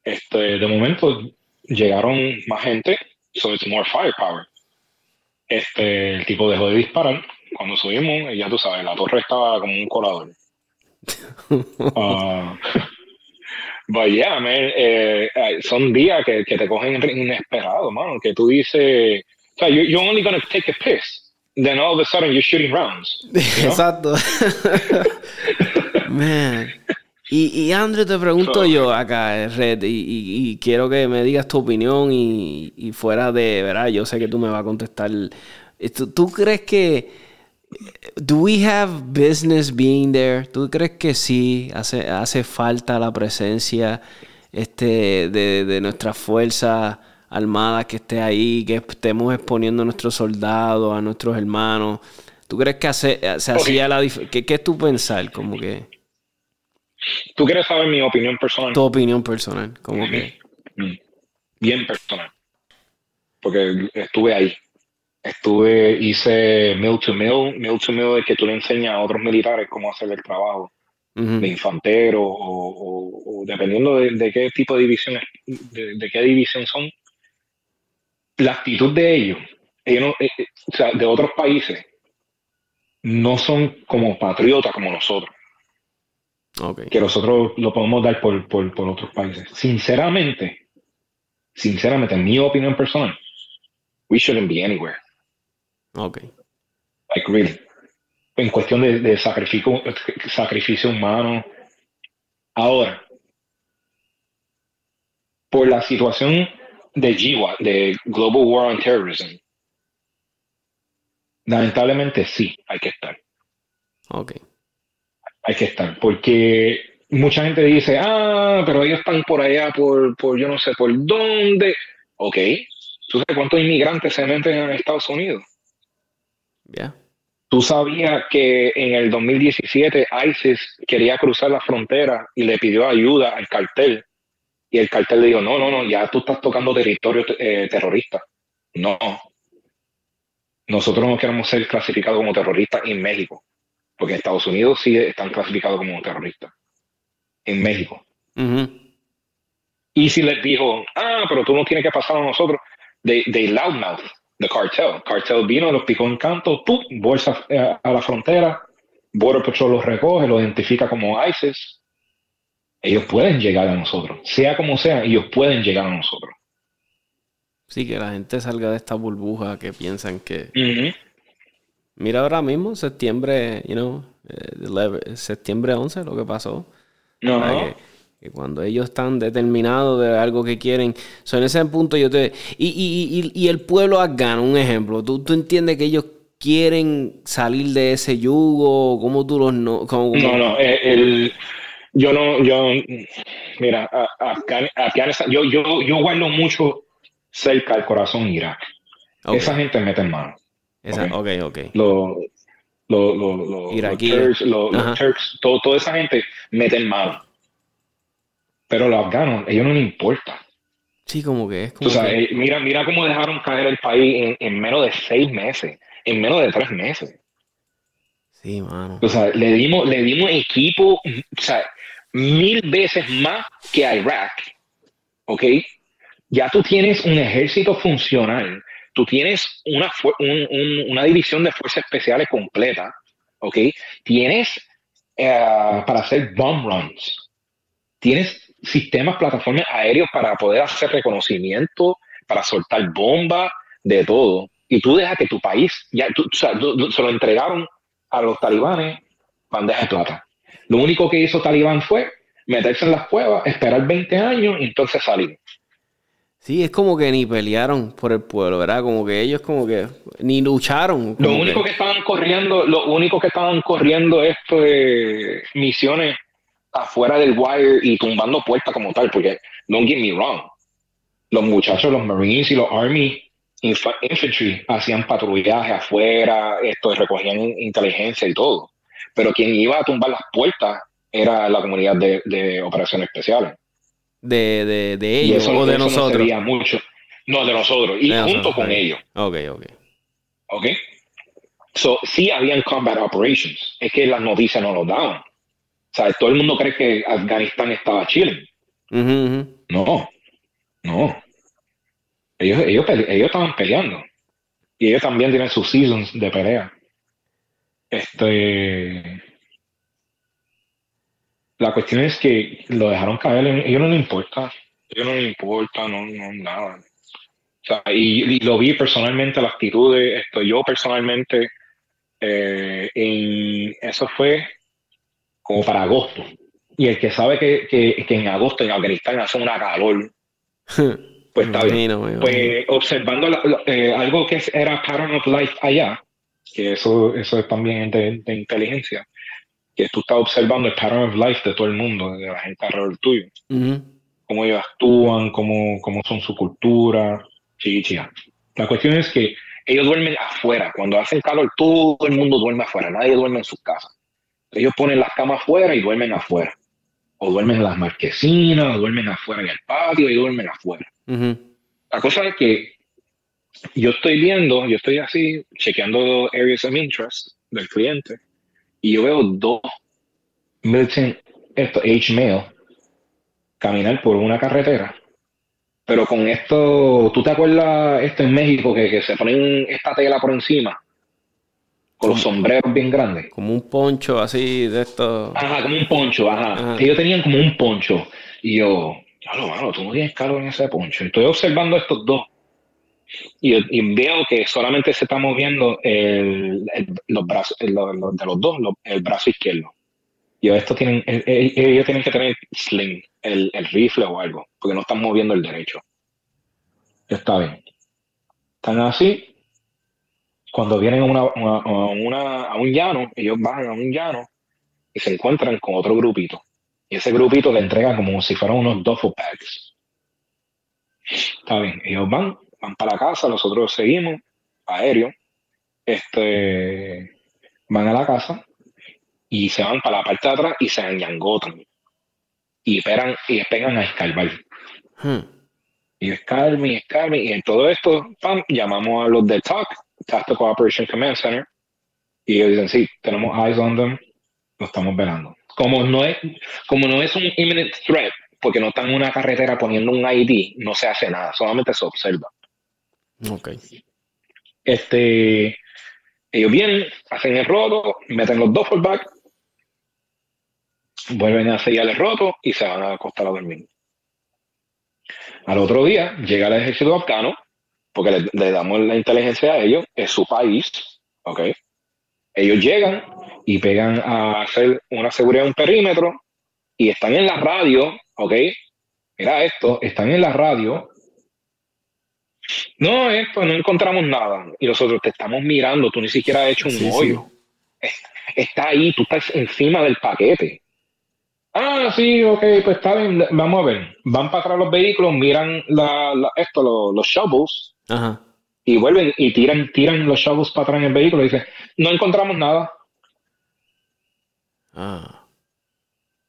B: Este, de momento llegaron más gente, so it's more firepower. Este, el tipo dejó de disparar. Cuando subimos, ya tú sabes, la torre estaba como un colador. uh, but yeah, man, eh, eh, son días que, que, te cogen inesperado, mano. Que tú dices, o sea, you're, you're only gonna take a piss then all of a sudden you're shooting rounds. Exacto.
A: Man. Y, y Andrew, te pregunto yo acá, Red, y, y, quiero que me digas tu opinión y, y, fuera de, ¿verdad? Yo sé que tú me vas a contestar. ¿Tú, ¿Tú, crees que... Do we have business being there? ¿Tú crees que sí hace, hace falta la presencia este, de, de nuestra fuerza armada que esté ahí, que estemos exponiendo a nuestros soldados, a nuestros hermanos. ¿Tú crees que se hacía la diferencia? ¿Qué, es tu pensar? Como que...
B: ¿Tú quieres saber mi opinión personal?
A: Tu opinión personal, como que...
B: Bien personal. Porque estuve ahí. Estuve, hice mill to mill. Mill to mill es que tú le enseñas a otros militares cómo hacer el trabajo de infantero o, dependiendo de, qué tipo de división, de qué división son, la actitud de ellos, ellos eh, eh, o sea, de otros países, no son como patriotas como nosotros. Que nosotros lo podemos dar por, por, por, otros países. Sinceramente, sinceramente, en mi opinión personal, we shouldn't be anywhere.
A: Okay.
B: Like really. En cuestión de, de sacrificio, sacrificio humano. Ahora, por la situación de GWA, de Global War on Terrorism, lamentablemente sí, hay que estar.
A: Ok.
B: Hay que estar, porque mucha gente dice, ah, pero ellos están por allá, por, por yo no sé por dónde. Ok, ¿tú sabes cuántos inmigrantes se meten en Estados Unidos?
A: Ya.
B: ¿Tú sabías que en el 2017 ISIS quería cruzar la frontera y le pidió ayuda al cartel y el cartel le dijo, no, no, no, ya tú estás tocando territorio eh, terrorista. No. Nosotros no queremos ser clasificados como terroristas en México, porque en Estados Unidos sí están clasificados como terroristas. En México. Y si les dijo, ah, pero tú no tienes que pasar a nosotros, de, de loudmouth, the cartel. Cartel vino, los picó en canto, tú, bolsa eh, a la frontera, Border Patrol los recoge, los identifica como ISIS, ellos pueden llegar a nosotros. Sea como sea, ellos pueden llegar a nosotros.
A: Sí, que la gente salga de esta burbuja que piensan que... Mira ahora mismo, septiembre, you know, eh, septiembre 11, lo que pasó.
B: No.
A: Que, cuando ellos están determinados de algo que quieren, son en ese punto yo te... Y, y, y, y el pueblo afgano, un ejemplo, ¿tú, tú entiendes que ellos quieren salir de ese yugo? ¿Cómo tú los no?
B: no, no, eh, el, yo no, yo, mira, yo, yo, yo guardo mucho cerca el corazón Irak. Esa gente mete en mano.
A: Esa, ok, ok.
B: Los lo, lo, los Turks, los Turks todo, toda esa gente mete en mano. Pero los afganos, ellos no les importa.
A: Sí, como que es.
B: Como o sea, eh, mira, mira cómo dejaron caer el país en, en, menos de seis meses, en menos de tres meses.
A: Sí, mano.
B: O sea, le dimos, le dimos equipo, o sea, mil veces más que a Irak. ¿Ok? Ya tú tienes un ejército funcional tú tienes una, una división de fuerzas especiales completa, ¿ok? Tienes eh, para hacer bomb runs, tienes sistemas, plataformas aéreos para poder hacer reconocimiento, para soltar bombas, de todo. Y tú dejas que tu país, ya o sea, se lo entregaron a los talibanes bandeja de plata. Lo único que hizo Talibán fue meterse en las cuevas, esperar 20 años y entonces salir.
A: Sí, es como que ni pelearon por el pueblo, ¿verdad? Como que ellos como que ni lucharon.
B: Lo único que... estaban corriendo, lo único que estaban corriendo es pues, misiones afuera del wire y tumbando puertas como tal, porque don't get me wrong, los muchachos, los Marines y los Army Infantry hacían patrullaje afuera, esto, recogían inteligencia y todo. Pero quien iba a tumbar las puertas era la comunidad de, de operaciones especiales
A: de, de, de ellos o de nosotros.
B: No mucho. No, de nosotros. Y junto con ellos.
A: Ok, ok.
B: Ok. So, sí habían combat operations. Es que las noticias no lo daban. O sea, todo el mundo cree que Afganistán estaba chilling. No, no. Ellos, ellos, ellos estaban peleando. Y ellos también tienen sus seasons de pelea. Este la cuestión es que lo dejaron caer, a ellos no les importa, a ellos no les importa, no, no nada. O sea, y, lo vi personalmente, la actitud de esto, yo personalmente, eh, en, eso fue como para agosto. Y el que sabe que, que, que en agosto en Afganistán hace una calor, pues está bien. Pues observando eh, algo que era Pattern of Life allá, que eso, eso es también de, de inteligencia, que tú estás observando el pattern of life de todo el mundo, de la gente alrededor tuyo. Cómo ellos actúan, cómo, cómo son su cultura, chicha. La cuestión es que ellos duermen afuera. Cuando hace calor, todo el mundo duerme afuera. Nadie duerme en sus casas. Ellos ponen las camas afuera y duermen afuera. O duermen en las marquesinas, o duermen afuera en el patio y duermen afuera. La cosa es que yo estoy viendo, yo estoy así, chequeando areas of interest del cliente y yo veo dos militant esto, H-Mail caminar por una carretera. Pero con esto, ¿tú te acuerdas esto en México que, que se ponen esta tela por encima? Con los sombreros bien grandes.
A: Como un poncho así de esto.
B: Ajá, como un poncho, ajá. Ellos tenían como un poncho. Y yo, claro, mano, tú no tienes calor en ese poncho. Estoy observando estos dos y, veo que solamente se está moviendo el, los brazos de los dos, el brazo izquierdo. Y esto tienen, ellos tienen que tener sling, el, rifle o algo, porque no están moviendo el derecho. Está bien. Están así. Cuando vienen a, una, a un llano, ellos van a un llano y se encuentran con otro grupito. Y ese grupito le entrega como si fueran unos duffel bags. Está bien, ellos van, van para la casa, nosotros seguimos, aéreo, este, van a la casa y se van para la parte de atrás y se enyangotan y esperan y esperan a escarbar. Hmm. Y escarben y y en todo esto, pam, llamamos a los de TAC, Tactical Cooperation Command Center, y ellos dicen, sí, tenemos eyes on them, lo estamos velando. Como no es, como no es un imminent threat, porque no están en una carretera poniendo un ID, no se hace nada, solamente se observa.
A: Ok.
B: Este, ellos vienen, hacen el roto, meten los dos back, vuelven a sellar el roto y se van a acostar a dormir. Al otro día llega el ejército afgano, porque le, damos la inteligencia a ellos, es su país, ¿ok? Ellos llegan y pegan a hacer una seguridad de un perímetro y están en la radio, ¿ok? Mira esto, están en la radio. No, esto, no encontramos nada. Y nosotros te estamos mirando, tú ni siquiera has hecho un hoyo. Está ahí, tú estás encima del paquete. Ah, sí, ok, pues está bien, vamos a ver. Van para atrás los vehículos, miran la, esto, los, los shovels, y vuelven y tiran, tiran los shovels para atrás en el vehículo y dicen, no encontramos nada. Ah.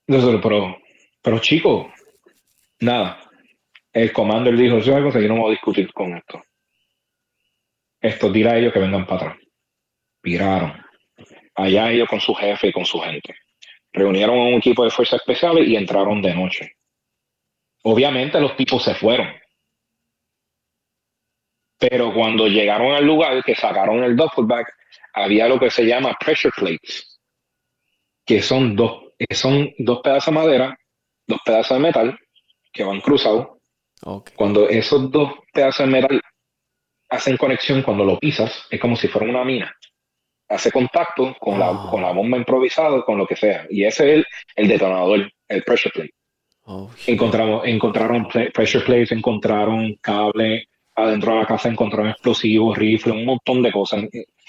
B: Pero, pero chico, nada. El commander dijo, yo no voy a discutir con esto. Esto dirá a ellos que vengan para atrás. Viraron. Allá ellos con su jefe y con su gente. Reunieron a un equipo de fuerzas especiales y entraron de noche. Obviamente los tipos se fueron. Pero cuando llegaron al lugar que sacaron el duffelback, había lo que se llama pressure plates, que son dos, son dos pedazos de madera, dos pedazos de metal que van cruzados. Cuando esos dos pedazos de metal hacen conexión, cuando lo pisas, es como si fuera una mina hace contacto con, la, ah. con la bomba improvisada, con lo que sea. Y ese es el, detonador, el pressure plate. Oh, Encontramos, encontraron pressure plates, encontraron cable, adentro de la casa encontraron explosivos, rifles, un montón de cosas.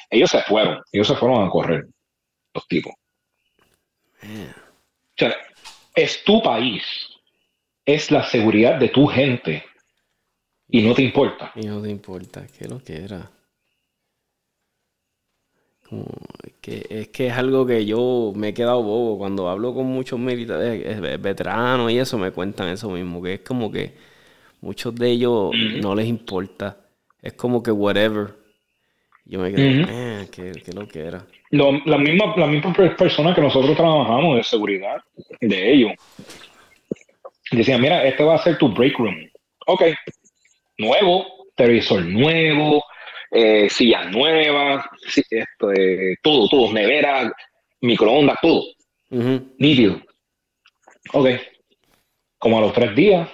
B: Ellos se fueron, ellos se fueron a correr, los tipos. O sea, es tu país, es la seguridad de tu gente y no te importa.
A: Y no te importa, ¿qué es lo que era? que, es que es algo que yo me he quedado bobo. Cuando hablo con muchos militares, eh, veteranos y eso, me cuentan eso mismo. Que es como que muchos de ellos no les importa. Es como que whatever. Yo me quedo, eh, ¿qué, lo que era?
B: la, misma, la misma persona que nosotros trabajamos de seguridad de ellos. Decían, mira, este va a ser tu break room. Ok. Nuevo, televisor nuevo, eh, sillas nuevas, esto, eh, todo, todo, nevera, microondas, todo. Nítido. Ok. Como a los tres días,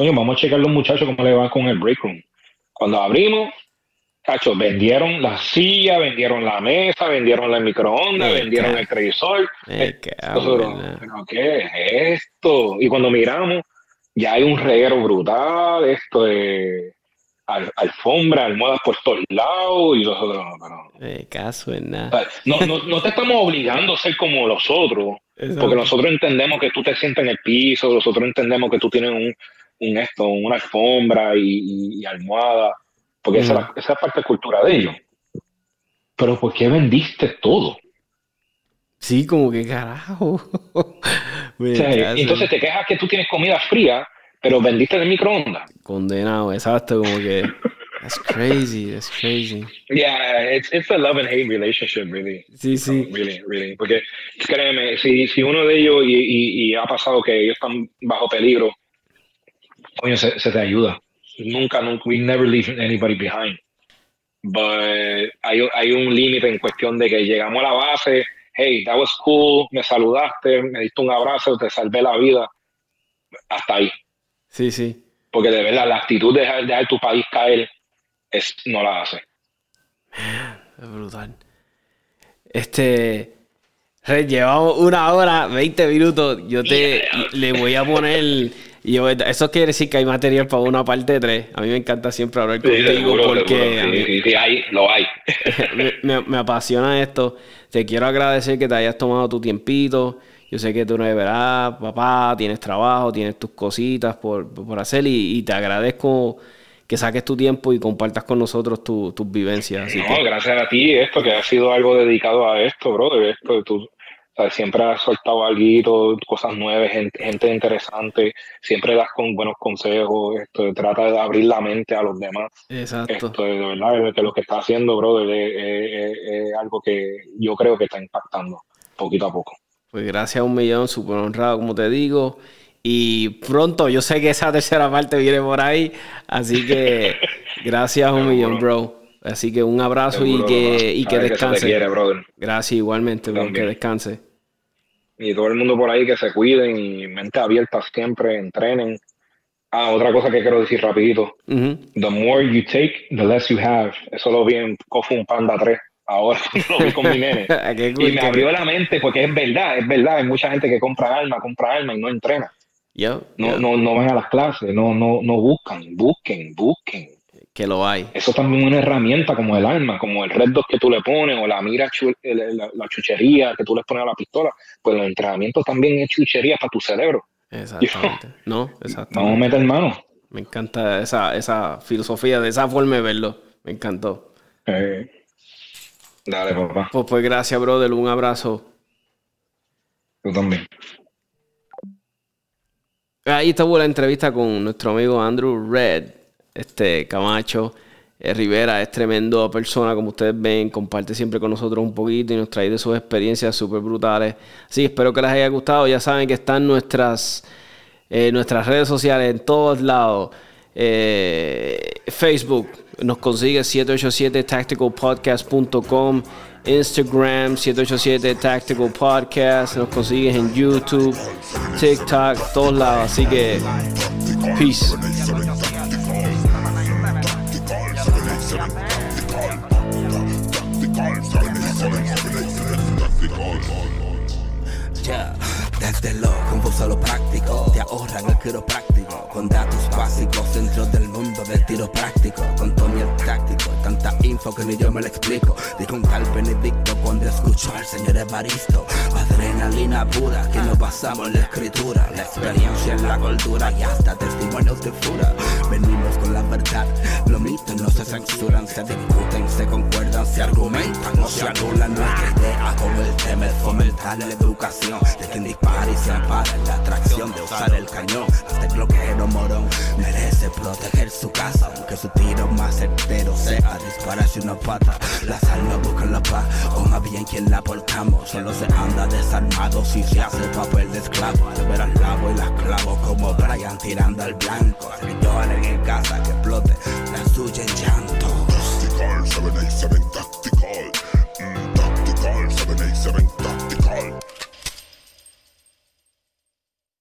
B: coño, vamos a checar los muchachos cómo le va con el break room. Cuando abrimos, cacho, vendieron la silla, vendieron la mesa, vendieron la microondas, vendieron el televisor. Eh, ¿Pero qué es esto? Y cuando miramos, ya hay un reguero brutal, esto de alfombra, almohadas por todos lados y los otros no.
A: Eh, caso en nada.
B: No, no, te estamos obligando a ser como los otros, porque nosotros entendemos que tú te sientas en el piso, nosotros entendemos que tú tienes un, un esto, una alfombra y, almohada, porque esa, es parte de cultura de ellos. Pero ¿por qué vendiste todo?
A: Sí, como que carajo.
B: entonces te quejas que tú tienes comida fría pero vendiste el microondas.
A: Condenado, exacto, como que. That's crazy, that's crazy.
B: Yeah, it's, it's a love and hate relationship, really.
A: Sí, sí.
B: really, really. Porque créeme, si, si uno de ellos y, y, ha pasado que ellos están bajo peligro, coño, se, se, te ayuda. Nunca, nunca, we never leave anybody behind. But hay, hay un límite en cuestión de que llegamos a la base, hey, that was cool, me saludaste, me diste un abrazo, te salvé la vida. Hasta ahí.
A: Sí, sí.
B: Porque de verdad, la actitud de dejar, tu país caer es, no la hace.
A: Es brutal. Este. Llevamos una hora, 20 minutos. Yo te le voy a poner. Yo, eso quiere decir que hay material para una parte 3. A mí me encanta siempre hablar contigo porque.
B: Sí, hay, lo hay.
A: me, me, apasiona esto. Te quiero agradecer que te hayas tomado tu tiempito. Yo sé que tú no verás, papá, tienes trabajo, tienes tus cositas por, hacer y, te agradezco que saques tu tiempo y compartas con nosotros tus vivencias.
B: no, gracias a ti, esto que ha sido algo dedicado a esto, brother. Esto, tú siempre has soltado algo, cosas nuevas, gente, interesante, siempre das con buenos consejos, esto, trata de abrir la mente a los demás.
A: Exacto.
B: Esto, de verdad, que lo que está haciendo, brother, es algo que yo creo que está impactando poquito a poco.
A: Pues gracias a un millón, súper honrado, como te digo. Y pronto, yo sé que esa tercera parte viene por ahí. Así que gracias a un millón, bro. Así que un abrazo y que, y que descanse. Gracias igualmente, bro, que descanse.
B: Y todo el mundo por ahí que se cuiden y mente abierta siempre, entrenen. Ah, otra cosa que quiero decir rapidito. The more you take, the less you have. Eso lo vi en Kofun Panda 3 ahora lo vi con mi nene. y me abrió la mente porque es verdad, es verdad, hay mucha gente que compra alma, compra alma y no entrena. no, no, no van a las clases, no, no, no buscan, busquen, busquen.
C: Que lo hay.
B: Eso también es una herramienta como el alma, como el red dot que tú le pones o la mira, la, chuchería que tú le pones a la pistola. Pues los entrenamientos también es chuchería para tu cerebro.
C: Exactamente. no, exactamente.
B: Vamos a meter mano.
C: Me encanta esa, esa filosofía, de esa forma de verlo. Me encantó.
B: Eh, dale, papá.
C: Pues, pues gracias, brother. Un abrazo.
B: Tú también.
C: Ahí estuvo la entrevista con nuestro amigo Andrew Red, este Camacho. Eh, Rivera es tremendo persona, como ustedes ven, comparte siempre con nosotros un poquito y nos trae de sus experiencias súper brutales. Así espero que les haya gustado. Ya saben que están nuestras, eh, nuestras redes sociales en todos lados. Eh, Facebook nos consigue 787tacticalpodcast.com. Instagram 787 Tactical Podcast. Nos consigues en YouTube, TikTok, todos lados. Así que, peace. Desde lo confuso lo práctico, te ahorran el quiropráctico. Con datos básicos dentro del mundo del tiro práctico. Con Tony el táctico, tanta info que ni yo me lo explico. Dijo un tal Benedicto cuando escuchó al señor Evaristo. Adrenalina pura que nos pasamos en la escritura. La experiencia en la cultura y hasta testimonios de fura. Venimos con la verdad, los mitos no se censuran, se discuten, se concuerdan, se argumentan, no se anulan nuestra idea. Como el tema es fomentar la educación de quien dispara y se ampara la atracción de usar el cañón. Hasta el bloqueo morón merece proteger su casa, aunque su tiro más certero sea dispararse una pata. La sal no busca la paz, con bien quien la portamos. Solo se anda desarmado si se hace papel de esclavo. Al ver al lavo y las clavo como Brian tirando al blanco. Al en el casa que explote, la suya en llanto.